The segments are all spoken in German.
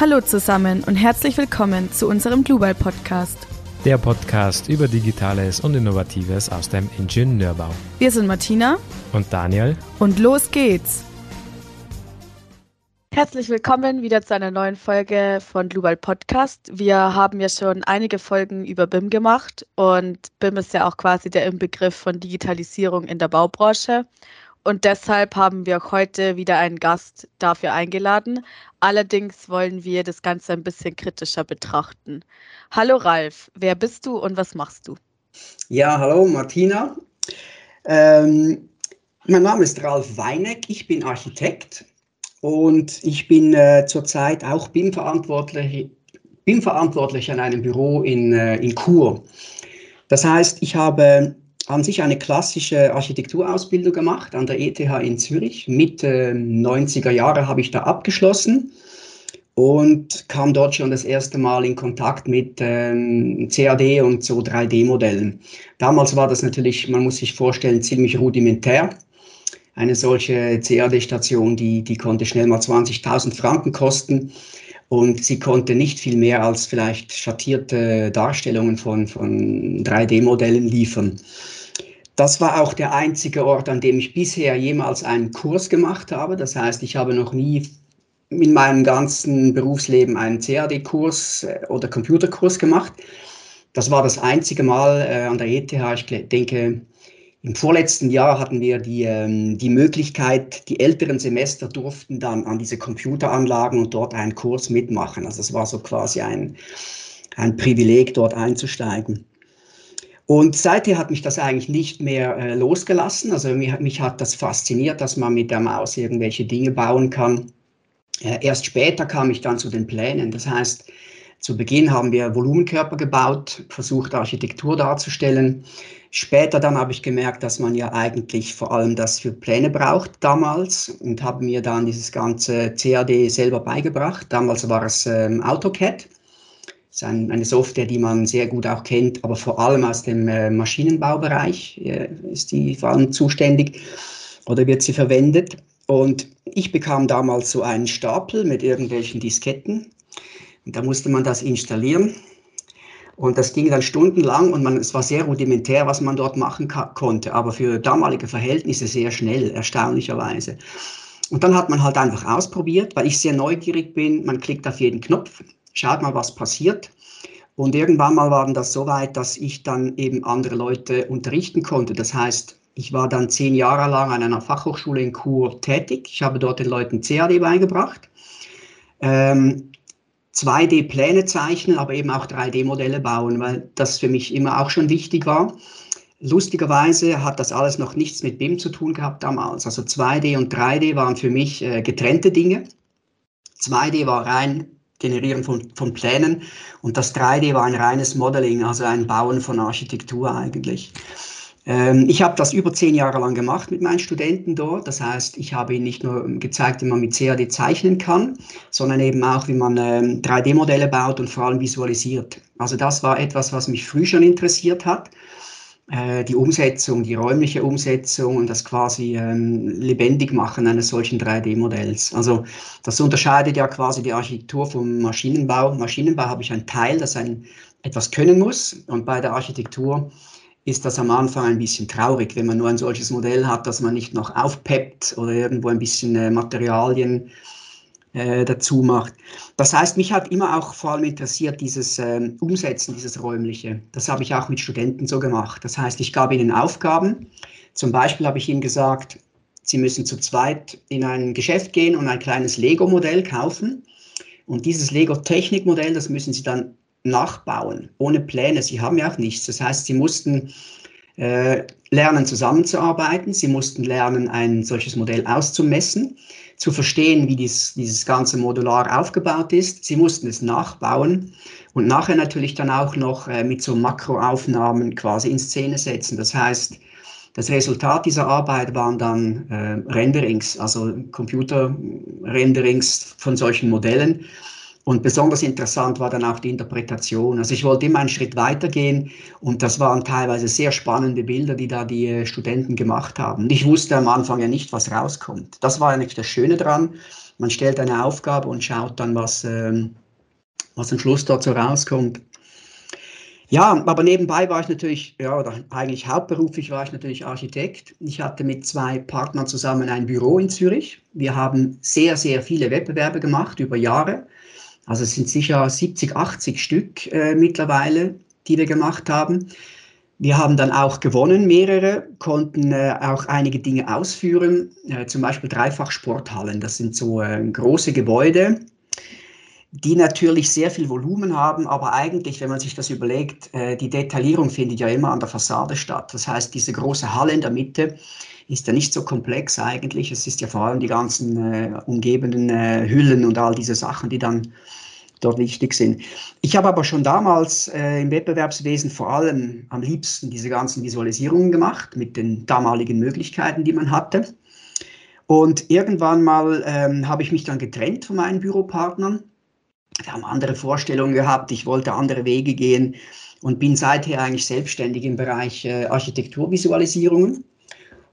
Hallo zusammen und herzlich willkommen zu unserem Global Podcast. Der Podcast über Digitales und Innovatives aus dem Ingenieurbau. Wir sind Martina und Daniel und los geht's. Herzlich willkommen wieder zu einer neuen Folge von Global Podcast. Wir haben ja schon einige Folgen über BIM gemacht und BIM ist ja auch quasi der Inbegriff von Digitalisierung in der Baubranche. Und deshalb haben wir auch heute wieder einen Gast dafür eingeladen. Allerdings wollen wir das Ganze ein bisschen kritischer betrachten. Hallo Ralf, wer bist du und was machst du? Ja, hallo Martina. Ähm, mein Name ist Ralf Weineck, ich bin Architekt und ich bin äh, zurzeit auch BIM-verantwortlich BIM an einem Büro in, äh, in Chur. Das heißt, ich habe an sich eine klassische Architekturausbildung gemacht an der ETH in Zürich. Mitte 90er Jahre habe ich da abgeschlossen und kam dort schon das erste Mal in Kontakt mit ähm, CAD und so 3D-Modellen. Damals war das natürlich, man muss sich vorstellen, ziemlich rudimentär. Eine solche CAD-Station, die, die konnte schnell mal 20.000 Franken kosten und sie konnte nicht viel mehr als vielleicht schattierte Darstellungen von, von 3D-Modellen liefern. Das war auch der einzige Ort, an dem ich bisher jemals einen Kurs gemacht habe. Das heißt, ich habe noch nie in meinem ganzen Berufsleben einen CAD-Kurs äh, oder Computerkurs gemacht. Das war das einzige Mal äh, an der ETH. Ich denke, im vorletzten Jahr hatten wir die, ähm, die Möglichkeit, die älteren Semester durften dann an diese Computeranlagen und dort einen Kurs mitmachen. Also es war so quasi ein, ein Privileg, dort einzusteigen. Und seither hat mich das eigentlich nicht mehr äh, losgelassen. Also mich, mich, hat das fasziniert, dass man mit der Maus irgendwelche Dinge bauen kann. Äh, erst später kam ich dann zu den Plänen. Das heißt, zu Beginn haben wir Volumenkörper gebaut, versucht Architektur darzustellen. Später dann habe ich gemerkt, dass man ja eigentlich vor allem das für Pläne braucht damals und habe mir dann dieses ganze CAD selber beigebracht. Damals war es ähm, AutoCAD ist ein, eine Software, die man sehr gut auch kennt, aber vor allem aus dem äh, Maschinenbaubereich äh, ist die vor allem zuständig oder wird sie verwendet. Und ich bekam damals so einen Stapel mit irgendwelchen Disketten. Und da musste man das installieren. Und das ging dann stundenlang und man, es war sehr rudimentär, was man dort machen konnte, aber für damalige Verhältnisse sehr schnell, erstaunlicherweise. Und dann hat man halt einfach ausprobiert, weil ich sehr neugierig bin. Man klickt auf jeden Knopf schaut mal, was passiert. Und irgendwann mal waren das so weit, dass ich dann eben andere Leute unterrichten konnte. Das heißt, ich war dann zehn Jahre lang an einer Fachhochschule in Chur tätig. Ich habe dort den Leuten CAD beigebracht. Ähm, 2D-Pläne zeichnen, aber eben auch 3D-Modelle bauen, weil das für mich immer auch schon wichtig war. Lustigerweise hat das alles noch nichts mit BIM zu tun gehabt damals. Also 2D und 3D waren für mich äh, getrennte Dinge. 2D war rein Generieren von, von Plänen. Und das 3D war ein reines Modeling, also ein Bauen von Architektur eigentlich. Ähm, ich habe das über zehn Jahre lang gemacht mit meinen Studenten dort. Das heißt, ich habe ihnen nicht nur gezeigt, wie man mit CAD zeichnen kann, sondern eben auch, wie man ähm, 3D-Modelle baut und vor allem visualisiert. Also das war etwas, was mich früh schon interessiert hat. Äh, die Umsetzung, die räumliche Umsetzung und das quasi ähm, lebendig machen eines solchen 3D-Modells. Also das unterscheidet ja quasi die Architektur vom Maschinenbau. Maschinenbau habe ich einen Teil, das ein, etwas können muss und bei der Architektur ist das am Anfang ein bisschen traurig, wenn man nur ein solches Modell hat, dass man nicht noch aufpeppt oder irgendwo ein bisschen äh, Materialien äh, dazu macht. Das heißt, mich hat immer auch vor allem interessiert dieses ähm, Umsetzen, dieses Räumliche. Das habe ich auch mit Studenten so gemacht. Das heißt, ich gab ihnen Aufgaben. Zum Beispiel habe ich ihnen gesagt, sie müssen zu zweit in ein Geschäft gehen und ein kleines Lego-Modell kaufen. Und dieses Lego-Technik-Modell, das müssen sie dann nachbauen, ohne Pläne. Sie haben ja auch nichts. Das heißt, sie mussten äh, lernen zusammenzuarbeiten, sie mussten lernen, ein solches Modell auszumessen zu verstehen, wie dies, dieses ganze Modular aufgebaut ist. Sie mussten es nachbauen und nachher natürlich dann auch noch äh, mit so Makroaufnahmen quasi in Szene setzen. Das heißt, das Resultat dieser Arbeit waren dann äh, Renderings, also Computerrenderings von solchen Modellen. Und besonders interessant war dann auch die Interpretation. Also ich wollte immer einen Schritt weitergehen und das waren teilweise sehr spannende Bilder, die da die äh, Studenten gemacht haben. Und ich wusste am Anfang ja nicht, was rauskommt. Das war eigentlich das Schöne dran. Man stellt eine Aufgabe und schaut dann, was, ähm, was am Schluss so rauskommt. Ja, aber nebenbei war ich natürlich, ja, oder eigentlich hauptberuflich war ich natürlich Architekt. Ich hatte mit zwei Partnern zusammen ein Büro in Zürich. Wir haben sehr, sehr viele Wettbewerbe gemacht über Jahre. Also es sind sicher 70, 80 Stück äh, mittlerweile, die wir gemacht haben. Wir haben dann auch gewonnen, mehrere, konnten äh, auch einige Dinge ausführen, äh, zum Beispiel Dreifach-Sporthallen. Das sind so äh, große Gebäude, die natürlich sehr viel Volumen haben, aber eigentlich, wenn man sich das überlegt, äh, die Detaillierung findet ja immer an der Fassade statt. Das heißt, diese große Halle in der Mitte ist ja nicht so komplex eigentlich. Es ist ja vor allem die ganzen äh, umgebenden äh, Hüllen und all diese Sachen, die dann dort wichtig sind. Ich habe aber schon damals äh, im Wettbewerbswesen vor allem am liebsten diese ganzen Visualisierungen gemacht mit den damaligen Möglichkeiten, die man hatte. Und irgendwann mal ähm, habe ich mich dann getrennt von meinen Büropartnern wir haben andere Vorstellungen gehabt, ich wollte andere Wege gehen und bin seither eigentlich selbstständig im Bereich äh, Architekturvisualisierungen.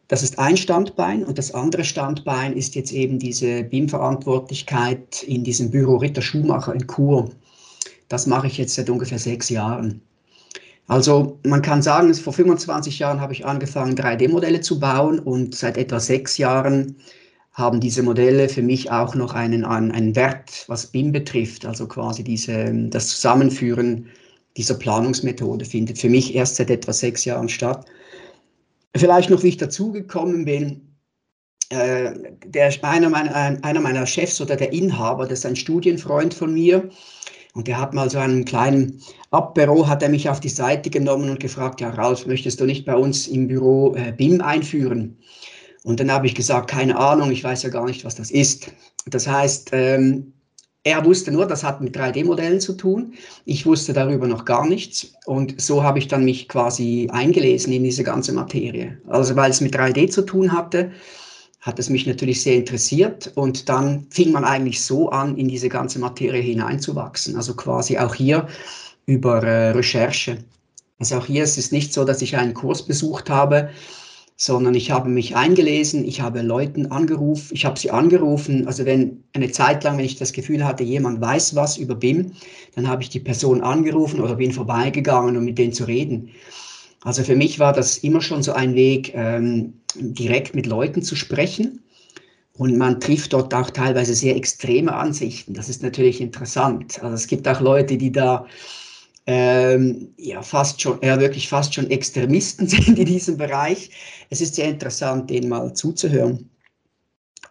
Das ist ein Standbein und das andere Standbein ist jetzt eben diese BIM-Verantwortlichkeit in diesem Büro Ritter Schumacher in Chur. Das mache ich jetzt seit ungefähr sechs Jahren. Also man kann sagen, vor 25 Jahren habe ich angefangen, 3D-Modelle zu bauen und seit etwa sechs Jahren haben diese Modelle für mich auch noch einen, einen Wert, was BIM betrifft. Also quasi diese, das Zusammenführen dieser Planungsmethode findet für mich erst seit etwa sechs Jahren statt. Vielleicht noch, wie ich dazugekommen bin, äh, der, einer, meiner, einer meiner Chefs oder der Inhaber, das ist ein Studienfreund von mir, und der hat mal so einen kleinen Abbüro, hat er mich auf die Seite genommen und gefragt, ja Ralf, möchtest du nicht bei uns im Büro äh, BIM einführen? Und dann habe ich gesagt, keine Ahnung, ich weiß ja gar nicht, was das ist. Das heißt, ähm, er wusste nur, das hat mit 3D-Modellen zu tun. Ich wusste darüber noch gar nichts. Und so habe ich dann mich quasi eingelesen in diese ganze Materie. Also weil es mit 3D zu tun hatte, hat es mich natürlich sehr interessiert. Und dann fing man eigentlich so an, in diese ganze Materie hineinzuwachsen. Also quasi auch hier über äh, Recherche. Also auch hier ist es nicht so, dass ich einen Kurs besucht habe, sondern ich habe mich eingelesen, ich habe Leuten angerufen, ich habe sie angerufen. Also wenn eine Zeit lang, wenn ich das Gefühl hatte, jemand weiß was über BIM, dann habe ich die Person angerufen oder bin vorbeigegangen, um mit denen zu reden. Also für mich war das immer schon so ein Weg, ähm, direkt mit Leuten zu sprechen. Und man trifft dort auch teilweise sehr extreme Ansichten. Das ist natürlich interessant. Also es gibt auch Leute, die da ähm, ja fast schon, ja wirklich fast schon Extremisten sind in diesem Bereich. Es ist sehr interessant, denen mal zuzuhören.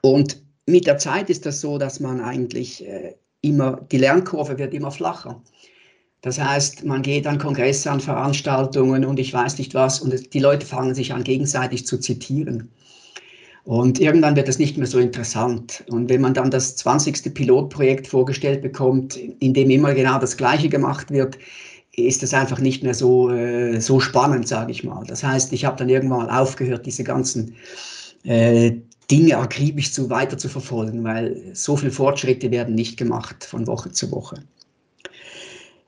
Und mit der Zeit ist das so, dass man eigentlich äh, immer, die Lernkurve wird immer flacher. Das heißt, man geht an Kongresse, an Veranstaltungen und ich weiß nicht was und die Leute fangen sich an, gegenseitig zu zitieren. Und irgendwann wird das nicht mehr so interessant. Und wenn man dann das 20. Pilotprojekt vorgestellt bekommt, in dem immer genau das Gleiche gemacht wird, ist das einfach nicht mehr so, äh, so spannend, sage ich mal. Das heißt, ich habe dann irgendwann mal aufgehört, diese ganzen äh, Dinge akribisch zu, weiter zu verfolgen, weil so viele Fortschritte werden nicht gemacht von Woche zu Woche.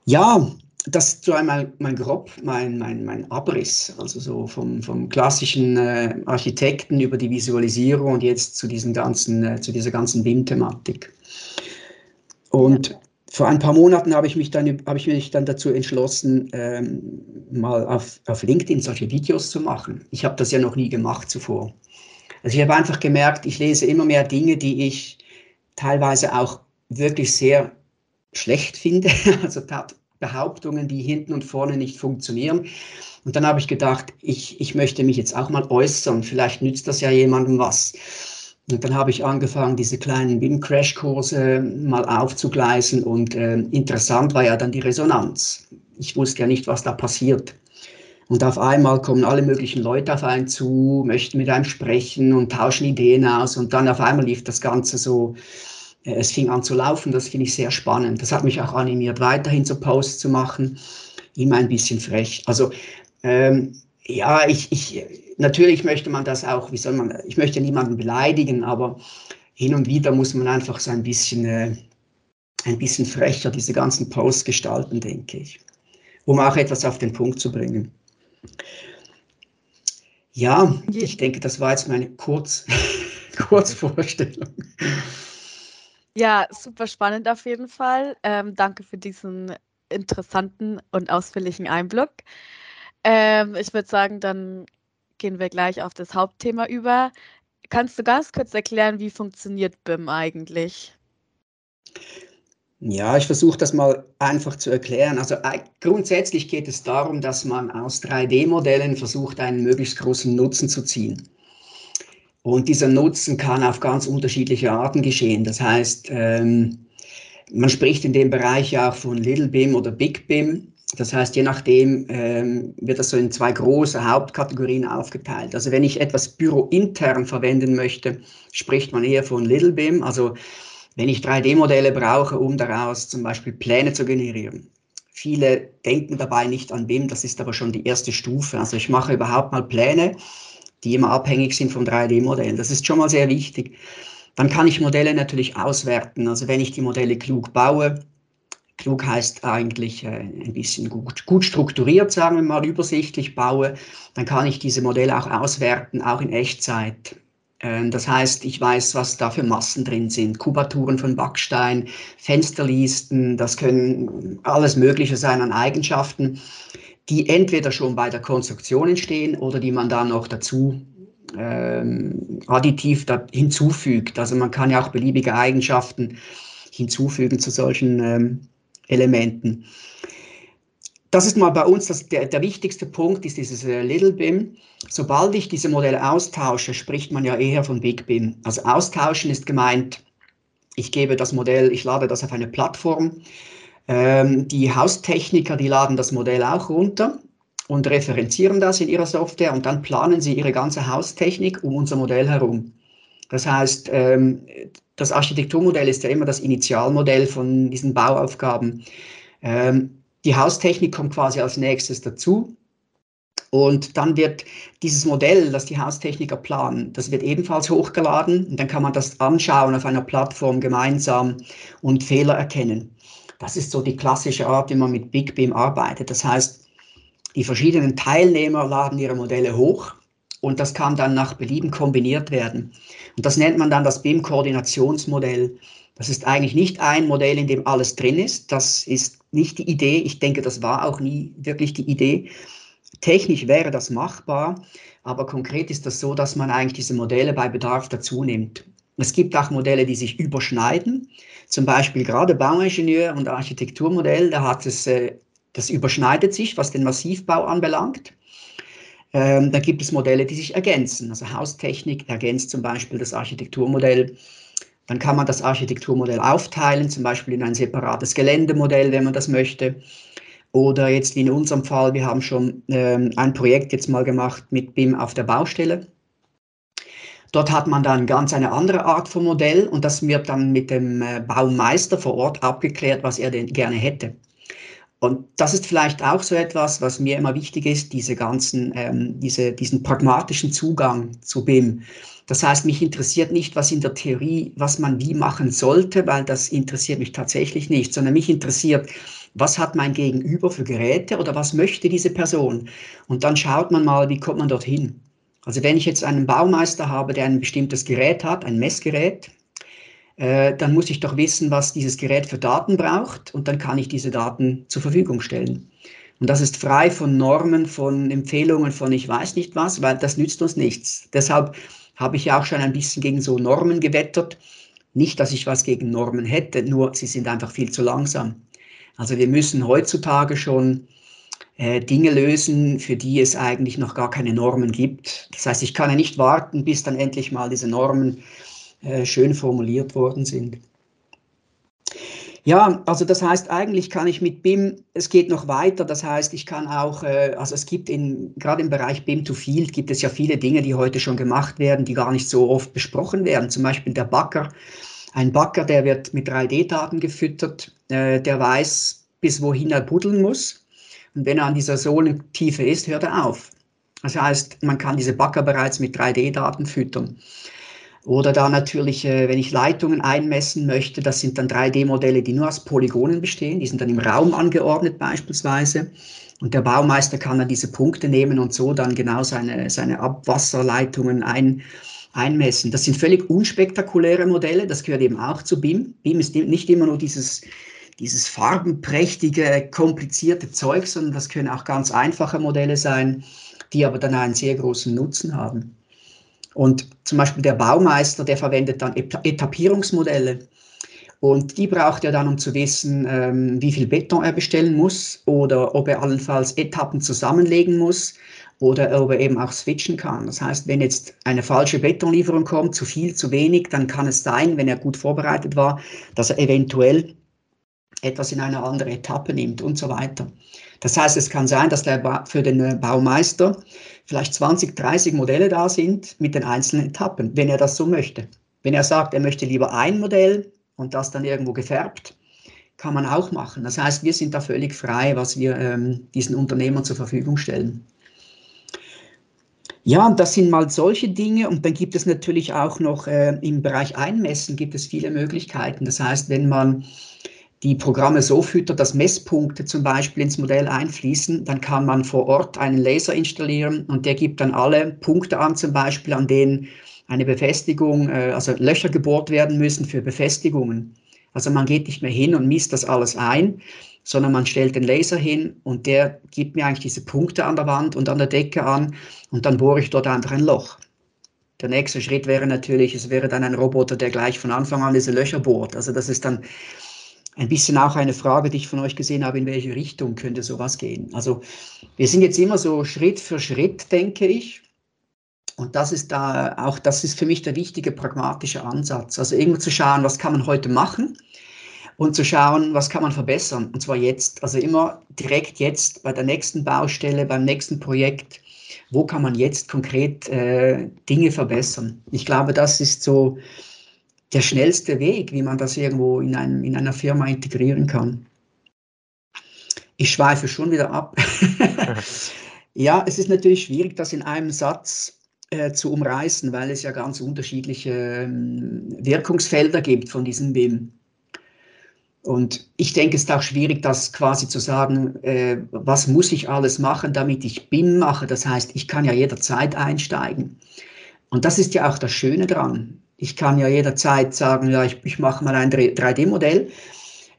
Ja, das ist so einmal mein Grob, mein, mein, mein Abriss, also so vom, vom klassischen äh, Architekten über die Visualisierung und jetzt zu, diesen ganzen, äh, zu dieser ganzen BIM-Thematik. Und vor ein paar Monaten habe ich mich dann, habe ich mich dann dazu entschlossen, ähm, mal auf, auf LinkedIn solche Videos zu machen. Ich habe das ja noch nie gemacht zuvor. Also ich habe einfach gemerkt, ich lese immer mehr Dinge, die ich teilweise auch wirklich sehr schlecht finde, also Behauptungen, die hinten und vorne nicht funktionieren. Und dann habe ich gedacht, ich, ich möchte mich jetzt auch mal äußern, vielleicht nützt das ja jemandem was. Und dann habe ich angefangen, diese kleinen BIM-Crash-Kurse mal aufzugleisen und äh, interessant war ja dann die Resonanz. Ich wusste ja nicht, was da passiert. Und auf einmal kommen alle möglichen Leute auf einen zu, möchten mit einem sprechen und tauschen Ideen aus. Und dann auf einmal lief das Ganze so, äh, es fing an zu laufen. Das finde ich sehr spannend. Das hat mich auch animiert, weiterhin so Posts zu machen. Immer ein bisschen frech. Also ähm, ja, ich, ich, natürlich möchte man das auch, wie soll man, ich möchte niemanden beleidigen, aber hin und wieder muss man einfach so ein bisschen, äh, ein bisschen frecher diese ganzen Posts gestalten, denke ich, um auch etwas auf den Punkt zu bringen. Ja, ich denke, das war jetzt meine Kurz Kurzvorstellung. Ja, super spannend auf jeden Fall. Ähm, danke für diesen interessanten und ausführlichen Einblick. Ähm, ich würde sagen, dann gehen wir gleich auf das Hauptthema über. Kannst du ganz kurz erklären, wie funktioniert BIM eigentlich? Ja, ich versuche das mal einfach zu erklären. Also grundsätzlich geht es darum, dass man aus 3D-Modellen versucht, einen möglichst großen Nutzen zu ziehen. Und dieser Nutzen kann auf ganz unterschiedliche Arten geschehen. Das heißt, ähm, man spricht in dem Bereich ja auch von Little BIM oder Big BIM. Das heißt, je nachdem ähm, wird das so in zwei große Hauptkategorien aufgeteilt. Also wenn ich etwas bürointern verwenden möchte, spricht man eher von Little BIM. Also wenn ich 3D-Modelle brauche, um daraus zum Beispiel Pläne zu generieren. Viele denken dabei nicht an BIM, das ist aber schon die erste Stufe. Also ich mache überhaupt mal Pläne, die immer abhängig sind vom 3D-Modell. Das ist schon mal sehr wichtig. Dann kann ich Modelle natürlich auswerten. Also wenn ich die Modelle klug baue, klug heißt eigentlich äh, ein bisschen gut, gut strukturiert, sagen wir mal, übersichtlich baue, dann kann ich diese Modelle auch auswerten, auch in Echtzeit. Ähm, das heißt, ich weiß, was da für Massen drin sind, Kubaturen von Backstein, Fensterlisten, das können alles Mögliche sein an Eigenschaften, die entweder schon bei der Konstruktion entstehen oder die man dann noch dazu ähm, additiv da hinzufügt. Also man kann ja auch beliebige Eigenschaften hinzufügen zu solchen ähm, Elementen. Das ist mal bei uns das, der, der wichtigste Punkt, ist dieses äh, Little BIM. Sobald ich diese Modelle austausche, spricht man ja eher von Big BIM. Also austauschen ist gemeint, ich gebe das Modell, ich lade das auf eine Plattform. Ähm, die Haustechniker, die laden das Modell auch runter und referenzieren das in ihrer Software und dann planen sie ihre ganze Haustechnik um unser Modell herum. Das heißt, ähm, das Architekturmodell ist ja immer das Initialmodell von diesen Bauaufgaben. Ähm, die Haustechnik kommt quasi als nächstes dazu. Und dann wird dieses Modell, das die Haustechniker planen, das wird ebenfalls hochgeladen. Und dann kann man das anschauen auf einer Plattform gemeinsam und Fehler erkennen. Das ist so die klassische Art, wie man mit BigBeam arbeitet. Das heißt, die verschiedenen Teilnehmer laden ihre Modelle hoch und das kann dann nach Belieben kombiniert werden. Und das nennt man dann das BIM-Koordinationsmodell. Das ist eigentlich nicht ein Modell, in dem alles drin ist. Das ist nicht die Idee. Ich denke, das war auch nie wirklich die Idee. Technisch wäre das machbar, aber konkret ist das so, dass man eigentlich diese Modelle bei Bedarf dazu nimmt. Es gibt auch Modelle, die sich überschneiden. Zum Beispiel gerade Bauingenieur und Architekturmodell, da hat es, äh, das überschneidet sich, was den Massivbau anbelangt. Ähm, da gibt es Modelle, die sich ergänzen. Also Haustechnik ergänzt zum Beispiel das Architekturmodell. Dann kann man das Architekturmodell aufteilen, zum Beispiel in ein separates Geländemodell, wenn man das möchte. Oder jetzt in unserem Fall, wir haben schon ähm, ein Projekt jetzt mal gemacht mit BIM auf der Baustelle. Dort hat man dann ganz eine andere Art von Modell und das wird dann mit dem äh, Baumeister vor Ort abgeklärt, was er denn gerne hätte. Und das ist vielleicht auch so etwas, was mir immer wichtig ist, diese ganzen, ähm, diese, diesen pragmatischen Zugang zu BIM. Das heißt, mich interessiert nicht, was in der Theorie, was man wie machen sollte, weil das interessiert mich tatsächlich nicht, sondern mich interessiert, was hat mein Gegenüber für Geräte oder was möchte diese Person? Und dann schaut man mal, wie kommt man dorthin. Also wenn ich jetzt einen Baumeister habe, der ein bestimmtes Gerät hat, ein Messgerät, äh, dann muss ich doch wissen, was dieses Gerät für Daten braucht und dann kann ich diese Daten zur Verfügung stellen. Und das ist frei von Normen, von Empfehlungen, von ich weiß nicht was, weil das nützt uns nichts. Deshalb habe ich ja auch schon ein bisschen gegen so Normen gewettert. Nicht, dass ich was gegen Normen hätte, nur sie sind einfach viel zu langsam. Also wir müssen heutzutage schon äh, Dinge lösen, für die es eigentlich noch gar keine Normen gibt. Das heißt, ich kann ja nicht warten, bis dann endlich mal diese Normen äh, schön formuliert worden sind. Ja, also das heißt, eigentlich kann ich mit BIM, es geht noch weiter, das heißt, ich kann auch, äh, also es gibt in, gerade im Bereich BIM to Field gibt es ja viele Dinge, die heute schon gemacht werden, die gar nicht so oft besprochen werden. Zum Beispiel der Backer. Ein Backer, der wird mit 3D-Daten gefüttert, äh, der weiß, bis wohin er buddeln muss. Und wenn er an dieser Sohlentiefe ist, hört er auf. Das heißt, man kann diese Backer bereits mit 3D-Daten füttern. Oder da natürlich, äh, wenn ich Leitungen einmessen möchte, das sind dann 3D-Modelle, die nur aus Polygonen bestehen, die sind dann im Raum angeordnet beispielsweise. Und der Baumeister kann dann diese Punkte nehmen und so dann genau seine, seine Abwasserleitungen ein, einmessen. Das sind völlig unspektakuläre Modelle, das gehört eben auch zu BIM. BIM ist nicht immer nur dieses, dieses farbenprächtige, komplizierte Zeug, sondern das können auch ganz einfache Modelle sein, die aber dann einen sehr großen Nutzen haben. Und zum Beispiel der Baumeister, der verwendet dann Etappierungsmodelle. Und die braucht er dann, um zu wissen, ähm, wie viel Beton er bestellen muss oder ob er allenfalls Etappen zusammenlegen muss oder ob er eben auch switchen kann. Das heißt, wenn jetzt eine falsche Betonlieferung kommt, zu viel, zu wenig, dann kann es sein, wenn er gut vorbereitet war, dass er eventuell etwas in eine andere Etappe nimmt und so weiter. Das heißt, es kann sein, dass der für den äh, Baumeister vielleicht 20, 30 Modelle da sind mit den einzelnen Etappen, wenn er das so möchte. Wenn er sagt, er möchte lieber ein Modell und das dann irgendwo gefärbt, kann man auch machen. Das heißt, wir sind da völlig frei, was wir ähm, diesen Unternehmern zur Verfügung stellen. Ja, und das sind mal solche Dinge. Und dann gibt es natürlich auch noch äh, im Bereich Einmessen gibt es viele Möglichkeiten. Das heißt, wenn man die Programme so füttert, dass Messpunkte zum Beispiel ins Modell einfließen, dann kann man vor Ort einen Laser installieren und der gibt dann alle Punkte an, zum Beispiel an denen eine Befestigung, äh, also Löcher gebohrt werden müssen für Befestigungen. Also man geht nicht mehr hin und misst das alles ein, sondern man stellt den Laser hin und der gibt mir eigentlich diese Punkte an der Wand und an der Decke an und dann bohre ich dort einfach ein Loch. Der nächste Schritt wäre natürlich, es wäre dann ein Roboter, der gleich von Anfang an diese Löcher bohrt. Also das ist dann ein bisschen auch eine Frage, die ich von euch gesehen habe, in welche Richtung könnte sowas gehen. Also wir sind jetzt immer so Schritt für Schritt, denke ich. Und das ist da auch, das ist für mich der wichtige pragmatische Ansatz. Also irgendwo zu schauen, was kann man heute machen und zu schauen, was kann man verbessern. Und zwar jetzt, also immer direkt jetzt bei der nächsten Baustelle, beim nächsten Projekt. Wo kann man jetzt konkret äh, Dinge verbessern? Ich glaube, das ist so der schnellste Weg, wie man das irgendwo in, einem, in einer Firma integrieren kann. Ich schweife schon wieder ab. ja, es ist natürlich schwierig, das in einem Satz äh, zu umreißen, weil es ja ganz unterschiedliche ähm, Wirkungsfelder gibt von diesem BIM. Und ich denke, es ist auch schwierig, das quasi zu sagen, äh, was muss ich alles machen, damit ich BIM mache. Das heißt, ich kann ja jederzeit einsteigen. Und das ist ja auch das Schöne dran. Ich kann ja jederzeit sagen, ja, ich, ich mache mal ein 3D-Modell,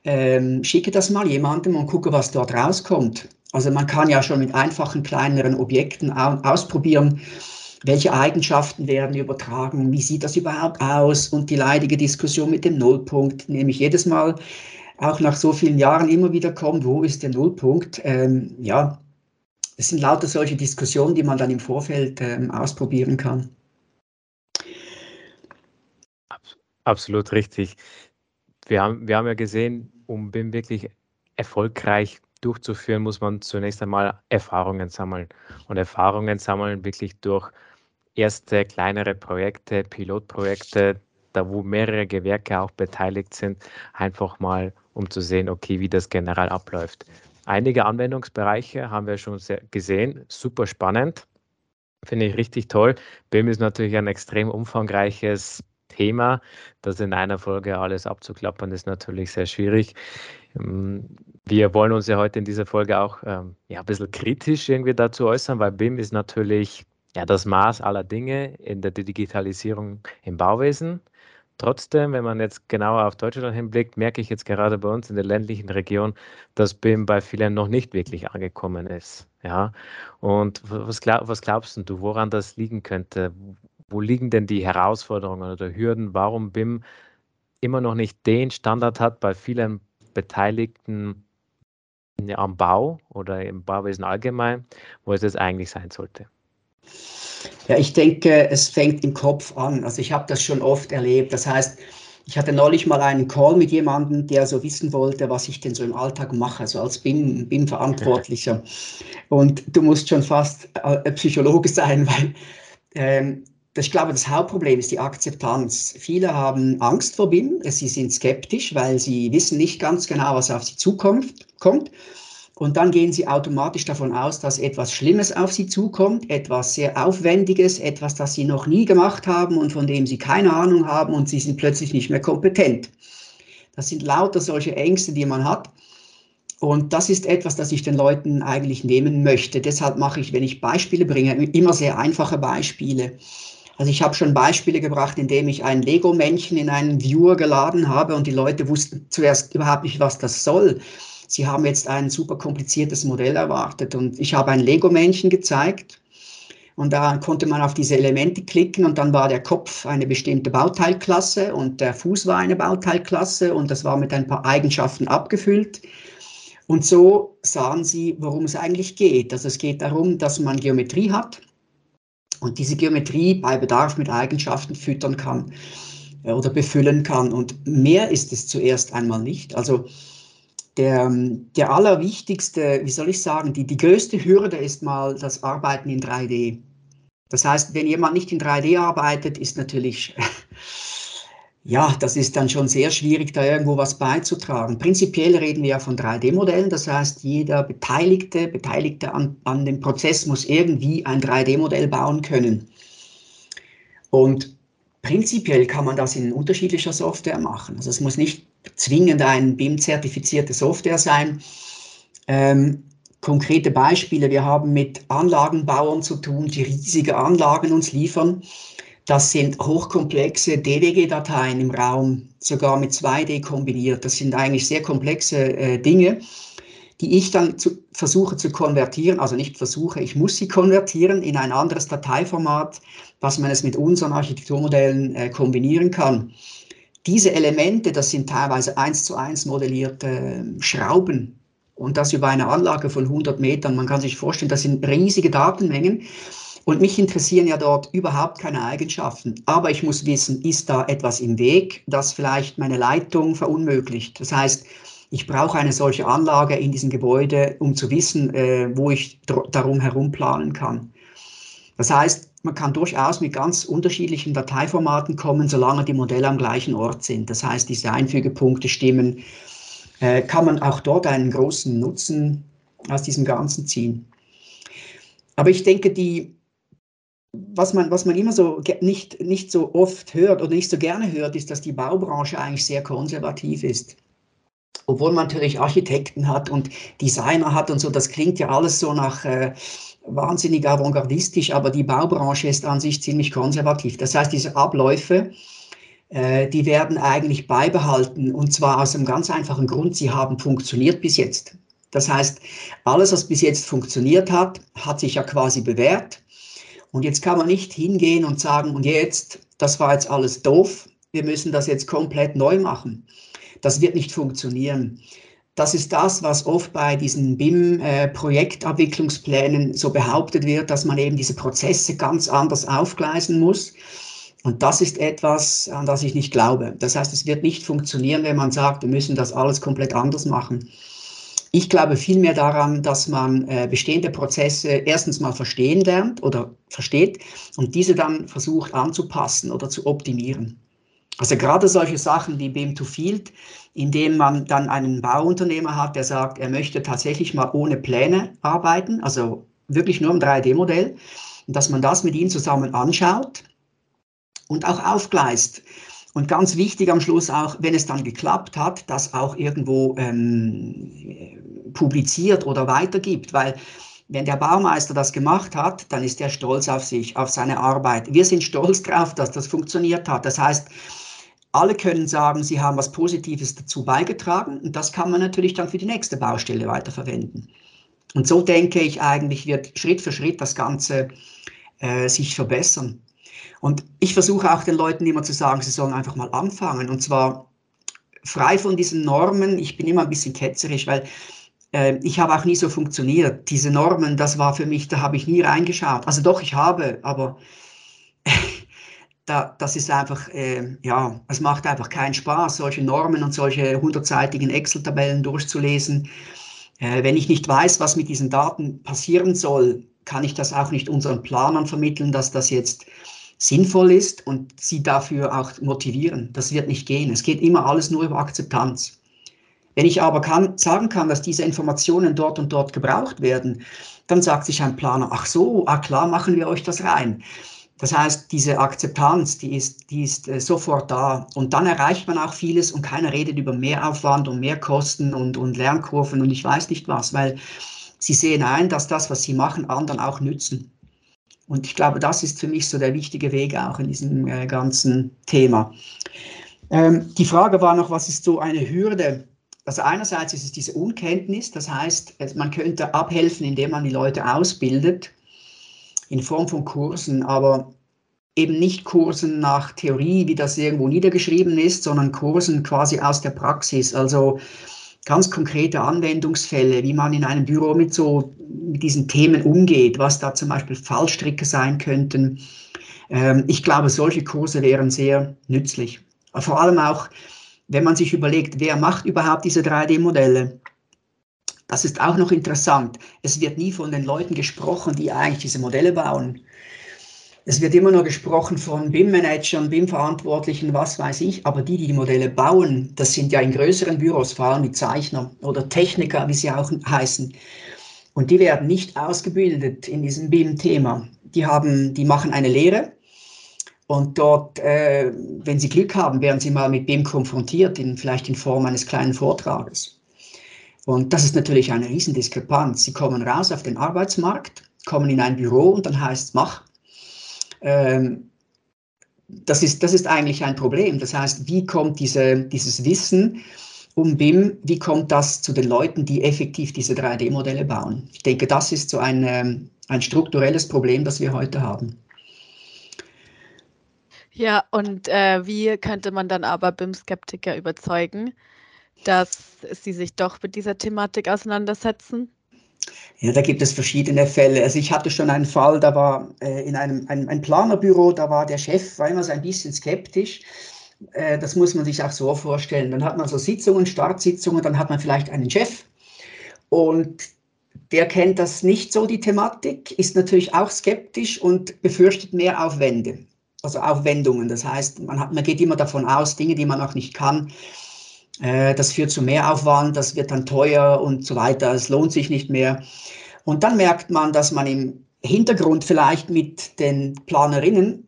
ähm, schicke das mal jemandem und gucke, was dort rauskommt. Also man kann ja schon mit einfachen kleineren Objekten ausprobieren, welche Eigenschaften werden übertragen, wie sieht das überhaupt aus und die leidige Diskussion mit dem Nullpunkt, nämlich jedes Mal auch nach so vielen Jahren immer wieder kommt, wo ist der Nullpunkt? Ähm, ja, es sind lauter solche Diskussionen, die man dann im Vorfeld ähm, ausprobieren kann. Absolut richtig. Wir haben, wir haben ja gesehen, um BIM wirklich erfolgreich durchzuführen, muss man zunächst einmal Erfahrungen sammeln. Und Erfahrungen sammeln wirklich durch erste kleinere Projekte, Pilotprojekte, da wo mehrere Gewerke auch beteiligt sind, einfach mal, um zu sehen, okay, wie das generell abläuft. Einige Anwendungsbereiche haben wir schon gesehen, super spannend, finde ich richtig toll. BIM ist natürlich ein extrem umfangreiches Thema. Das in einer Folge alles abzuklappern, ist natürlich sehr schwierig. Ähm, wir wollen uns ja heute in dieser Folge auch ähm, ja, ein bisschen kritisch irgendwie dazu äußern, weil BIM ist natürlich ja, das Maß aller Dinge in der Digitalisierung im Bauwesen. Trotzdem, wenn man jetzt genauer auf Deutschland hinblickt, merke ich jetzt gerade bei uns in der ländlichen Region, dass BIM bei vielen noch nicht wirklich angekommen ist. Ja, und was, glaub, was glaubst du, woran das liegen könnte? Wo liegen denn die Herausforderungen oder Hürden, warum BIM immer noch nicht den Standard hat bei vielen Beteiligten am Bau oder im Bauwesen allgemein, wo es jetzt eigentlich sein sollte? Ja, ich denke, es fängt im Kopf an. Also ich habe das schon oft erlebt. Das heißt, ich hatte neulich mal einen Call mit jemandem, der so wissen wollte, was ich denn so im Alltag mache, so als BIM-Verantwortlicher. Und du musst schon fast äh, Psychologe sein, weil ähm, ich glaube, das Hauptproblem ist die Akzeptanz. Viele haben Angst vor BIM, sie sind skeptisch, weil sie wissen nicht ganz genau, was auf sie zukommt. Kommt. Und dann gehen sie automatisch davon aus, dass etwas Schlimmes auf sie zukommt, etwas sehr Aufwendiges, etwas, das sie noch nie gemacht haben und von dem sie keine Ahnung haben und sie sind plötzlich nicht mehr kompetent. Das sind lauter solche Ängste, die man hat. Und das ist etwas, das ich den Leuten eigentlich nehmen möchte. Deshalb mache ich, wenn ich Beispiele bringe, immer sehr einfache Beispiele. Also ich habe schon Beispiele gebracht, indem ich ein Lego-Männchen in einen Viewer geladen habe und die Leute wussten zuerst überhaupt nicht, was das soll. Sie haben jetzt ein super kompliziertes Modell erwartet und ich habe ein Lego-Männchen gezeigt und da konnte man auf diese Elemente klicken und dann war der Kopf eine bestimmte Bauteilklasse und der Fuß war eine Bauteilklasse und das war mit ein paar Eigenschaften abgefüllt. Und so sahen sie, worum es eigentlich geht. Also es geht darum, dass man Geometrie hat und diese Geometrie bei Bedarf mit Eigenschaften füttern kann äh, oder befüllen kann. Und mehr ist es zuerst einmal nicht. Also der, der allerwichtigste, wie soll ich sagen, die, die größte Hürde ist mal das Arbeiten in 3D. Das heißt, wenn jemand nicht in 3D arbeitet, ist natürlich ja, das ist dann schon sehr schwierig, da irgendwo was beizutragen. Prinzipiell reden wir ja von 3D-Modellen, das heißt, jeder Beteiligte, Beteiligte an, an dem Prozess muss irgendwie ein 3D-Modell bauen können. Und prinzipiell kann man das in unterschiedlicher Software machen. Also es muss nicht zwingend eine BIM-zertifizierte Software sein. Ähm, konkrete Beispiele, wir haben mit Anlagenbauern zu tun, die riesige Anlagen uns liefern. Das sind hochkomplexe DWG-Dateien im Raum, sogar mit 2D kombiniert. Das sind eigentlich sehr komplexe äh, Dinge, die ich dann zu, versuche zu konvertieren, also nicht versuche, ich muss sie konvertieren in ein anderes Dateiformat, dass man es mit unseren Architekturmodellen äh, kombinieren kann. Diese Elemente, das sind teilweise eins zu eins modellierte äh, Schrauben und das über eine Anlage von 100 Metern. Man kann sich vorstellen, das sind riesige Datenmengen. Und mich interessieren ja dort überhaupt keine Eigenschaften. Aber ich muss wissen, ist da etwas im Weg, das vielleicht meine Leitung verunmöglicht. Das heißt, ich brauche eine solche Anlage in diesem Gebäude, um zu wissen, äh, wo ich darum herum planen kann. Das heißt, man kann durchaus mit ganz unterschiedlichen Dateiformaten kommen, solange die Modelle am gleichen Ort sind. Das heißt, diese Einfügepunkte stimmen, äh, kann man auch dort einen großen Nutzen aus diesem Ganzen ziehen. Aber ich denke, die, was man, was man immer so nicht, nicht so oft hört oder nicht so gerne hört, ist, dass die Baubranche eigentlich sehr konservativ ist. Obwohl man natürlich Architekten hat und Designer hat und so, das klingt ja alles so nach äh, wahnsinnig avantgardistisch, aber die Baubranche ist an sich ziemlich konservativ. Das heißt, diese Abläufe, äh, die werden eigentlich beibehalten und zwar aus einem ganz einfachen Grund, sie haben funktioniert bis jetzt. Das heißt, alles, was bis jetzt funktioniert hat, hat sich ja quasi bewährt und jetzt kann man nicht hingehen und sagen, und jetzt, das war jetzt alles doof, wir müssen das jetzt komplett neu machen. Das wird nicht funktionieren. Das ist das, was oft bei diesen BIM-Projektabwicklungsplänen so behauptet wird, dass man eben diese Prozesse ganz anders aufgleisen muss. Und das ist etwas, an das ich nicht glaube. Das heißt, es wird nicht funktionieren, wenn man sagt, wir müssen das alles komplett anders machen. Ich glaube vielmehr daran, dass man äh, bestehende Prozesse erstens mal verstehen lernt oder versteht und diese dann versucht anzupassen oder zu optimieren. Also gerade solche Sachen wie BIM to Field, indem man dann einen Bauunternehmer hat, der sagt, er möchte tatsächlich mal ohne Pläne arbeiten, also wirklich nur im 3D-Modell, und dass man das mit ihm zusammen anschaut und auch aufgleist. Und ganz wichtig am Schluss auch, wenn es dann geklappt hat, das auch irgendwo ähm, publiziert oder weitergibt, weil wenn der Baumeister das gemacht hat, dann ist er stolz auf sich, auf seine Arbeit. Wir sind stolz darauf, dass das funktioniert hat. Das heißt, alle können sagen, sie haben was Positives dazu beigetragen und das kann man natürlich dann für die nächste Baustelle weiterverwenden. Und so denke ich eigentlich, wird Schritt für Schritt das Ganze äh, sich verbessern. Und ich versuche auch den Leuten immer zu sagen, sie sollen einfach mal anfangen und zwar frei von diesen Normen. Ich bin immer ein bisschen ketzerisch, weil ich habe auch nie so funktioniert. Diese Normen, das war für mich, da habe ich nie reingeschaut. Also doch, ich habe, aber da, das ist einfach, äh, ja, es macht einfach keinen Spaß, solche Normen und solche hundertseitigen Excel-Tabellen durchzulesen. Äh, wenn ich nicht weiß, was mit diesen Daten passieren soll, kann ich das auch nicht unseren Planern vermitteln, dass das jetzt sinnvoll ist und sie dafür auch motivieren. Das wird nicht gehen. Es geht immer alles nur über Akzeptanz. Wenn ich aber kann, sagen kann, dass diese Informationen dort und dort gebraucht werden, dann sagt sich ein Planer, ach so, ah klar, machen wir euch das rein. Das heißt, diese Akzeptanz, die ist, die ist äh, sofort da. Und dann erreicht man auch vieles und keiner redet über Mehraufwand und Mehrkosten und, und Lernkurven und ich weiß nicht was, weil sie sehen ein, dass das, was sie machen, anderen auch nützen. Und ich glaube, das ist für mich so der wichtige Weg auch in diesem äh, ganzen Thema. Ähm, die Frage war noch, was ist so eine Hürde? Also einerseits ist es diese Unkenntnis, das heißt, man könnte abhelfen, indem man die Leute ausbildet in Form von Kursen, aber eben nicht Kursen nach Theorie, wie das irgendwo niedergeschrieben ist, sondern Kursen quasi aus der Praxis, also ganz konkrete Anwendungsfälle, wie man in einem Büro mit so mit diesen Themen umgeht, was da zum Beispiel Fallstricke sein könnten. Ähm, ich glaube, solche Kurse wären sehr nützlich. Vor allem auch wenn man sich überlegt, wer macht überhaupt diese 3D-Modelle, das ist auch noch interessant. Es wird nie von den Leuten gesprochen, die eigentlich diese Modelle bauen. Es wird immer nur gesprochen von BIM-Managern, BIM-Verantwortlichen, was weiß ich, aber die, die die Modelle bauen, das sind ja in größeren Büros, vor allem die Zeichner oder Techniker, wie sie auch heißen. Und die werden nicht ausgebildet in diesem BIM-Thema. Die, die machen eine Lehre und dort, äh, wenn Sie Glück haben, werden Sie mal mit BIM konfrontiert, in, vielleicht in Form eines kleinen Vortrages. Und das ist natürlich eine Riesendiskrepanz. Sie kommen raus auf den Arbeitsmarkt, kommen in ein Büro und dann heißt es, mach. Ähm, das, ist, das ist eigentlich ein Problem. Das heißt, wie kommt diese, dieses Wissen um BIM, wie kommt das zu den Leuten, die effektiv diese 3D-Modelle bauen? Ich denke, das ist so ein, ähm, ein strukturelles Problem, das wir heute haben. Ja, und äh, wie könnte man dann aber BIM-Skeptiker überzeugen, dass sie sich doch mit dieser Thematik auseinandersetzen? Ja, da gibt es verschiedene Fälle. Also ich hatte schon einen Fall, da war äh, in einem ein, ein Planerbüro, da war der Chef, war immer so ein bisschen skeptisch. Äh, das muss man sich auch so vorstellen. Dann hat man so Sitzungen, Startsitzungen, dann hat man vielleicht einen Chef und der kennt das nicht so, die Thematik, ist natürlich auch skeptisch und befürchtet mehr Aufwände also Aufwendungen. Das heißt, man, hat, man geht immer davon aus, Dinge, die man noch nicht kann, äh, das führt zu Mehraufwand, das wird dann teuer und so weiter, es lohnt sich nicht mehr. Und dann merkt man, dass man im Hintergrund vielleicht mit den Planerinnen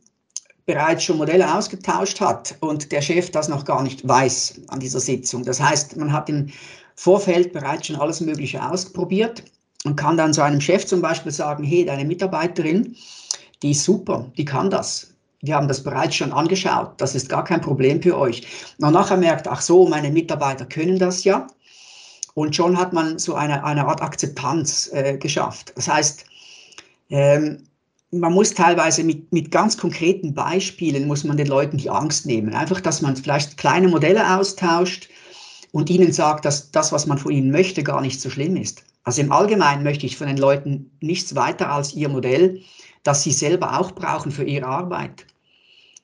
bereits schon Modelle ausgetauscht hat und der Chef das noch gar nicht weiß an dieser Sitzung. Das heißt, man hat im Vorfeld bereits schon alles Mögliche ausprobiert und kann dann so einem Chef zum Beispiel sagen, hey, deine Mitarbeiterin, die ist super, die kann das wir haben das bereits schon angeschaut, das ist gar kein Problem für euch. Und nachher merkt, ach so, meine Mitarbeiter können das ja. Und schon hat man so eine, eine Art Akzeptanz äh, geschafft. Das heißt, ähm, man muss teilweise mit, mit ganz konkreten Beispielen, muss man den Leuten die Angst nehmen. Einfach, dass man vielleicht kleine Modelle austauscht und ihnen sagt, dass das, was man von ihnen möchte, gar nicht so schlimm ist. Also im Allgemeinen möchte ich von den Leuten nichts weiter als ihr Modell, das sie selber auch brauchen für ihre Arbeit.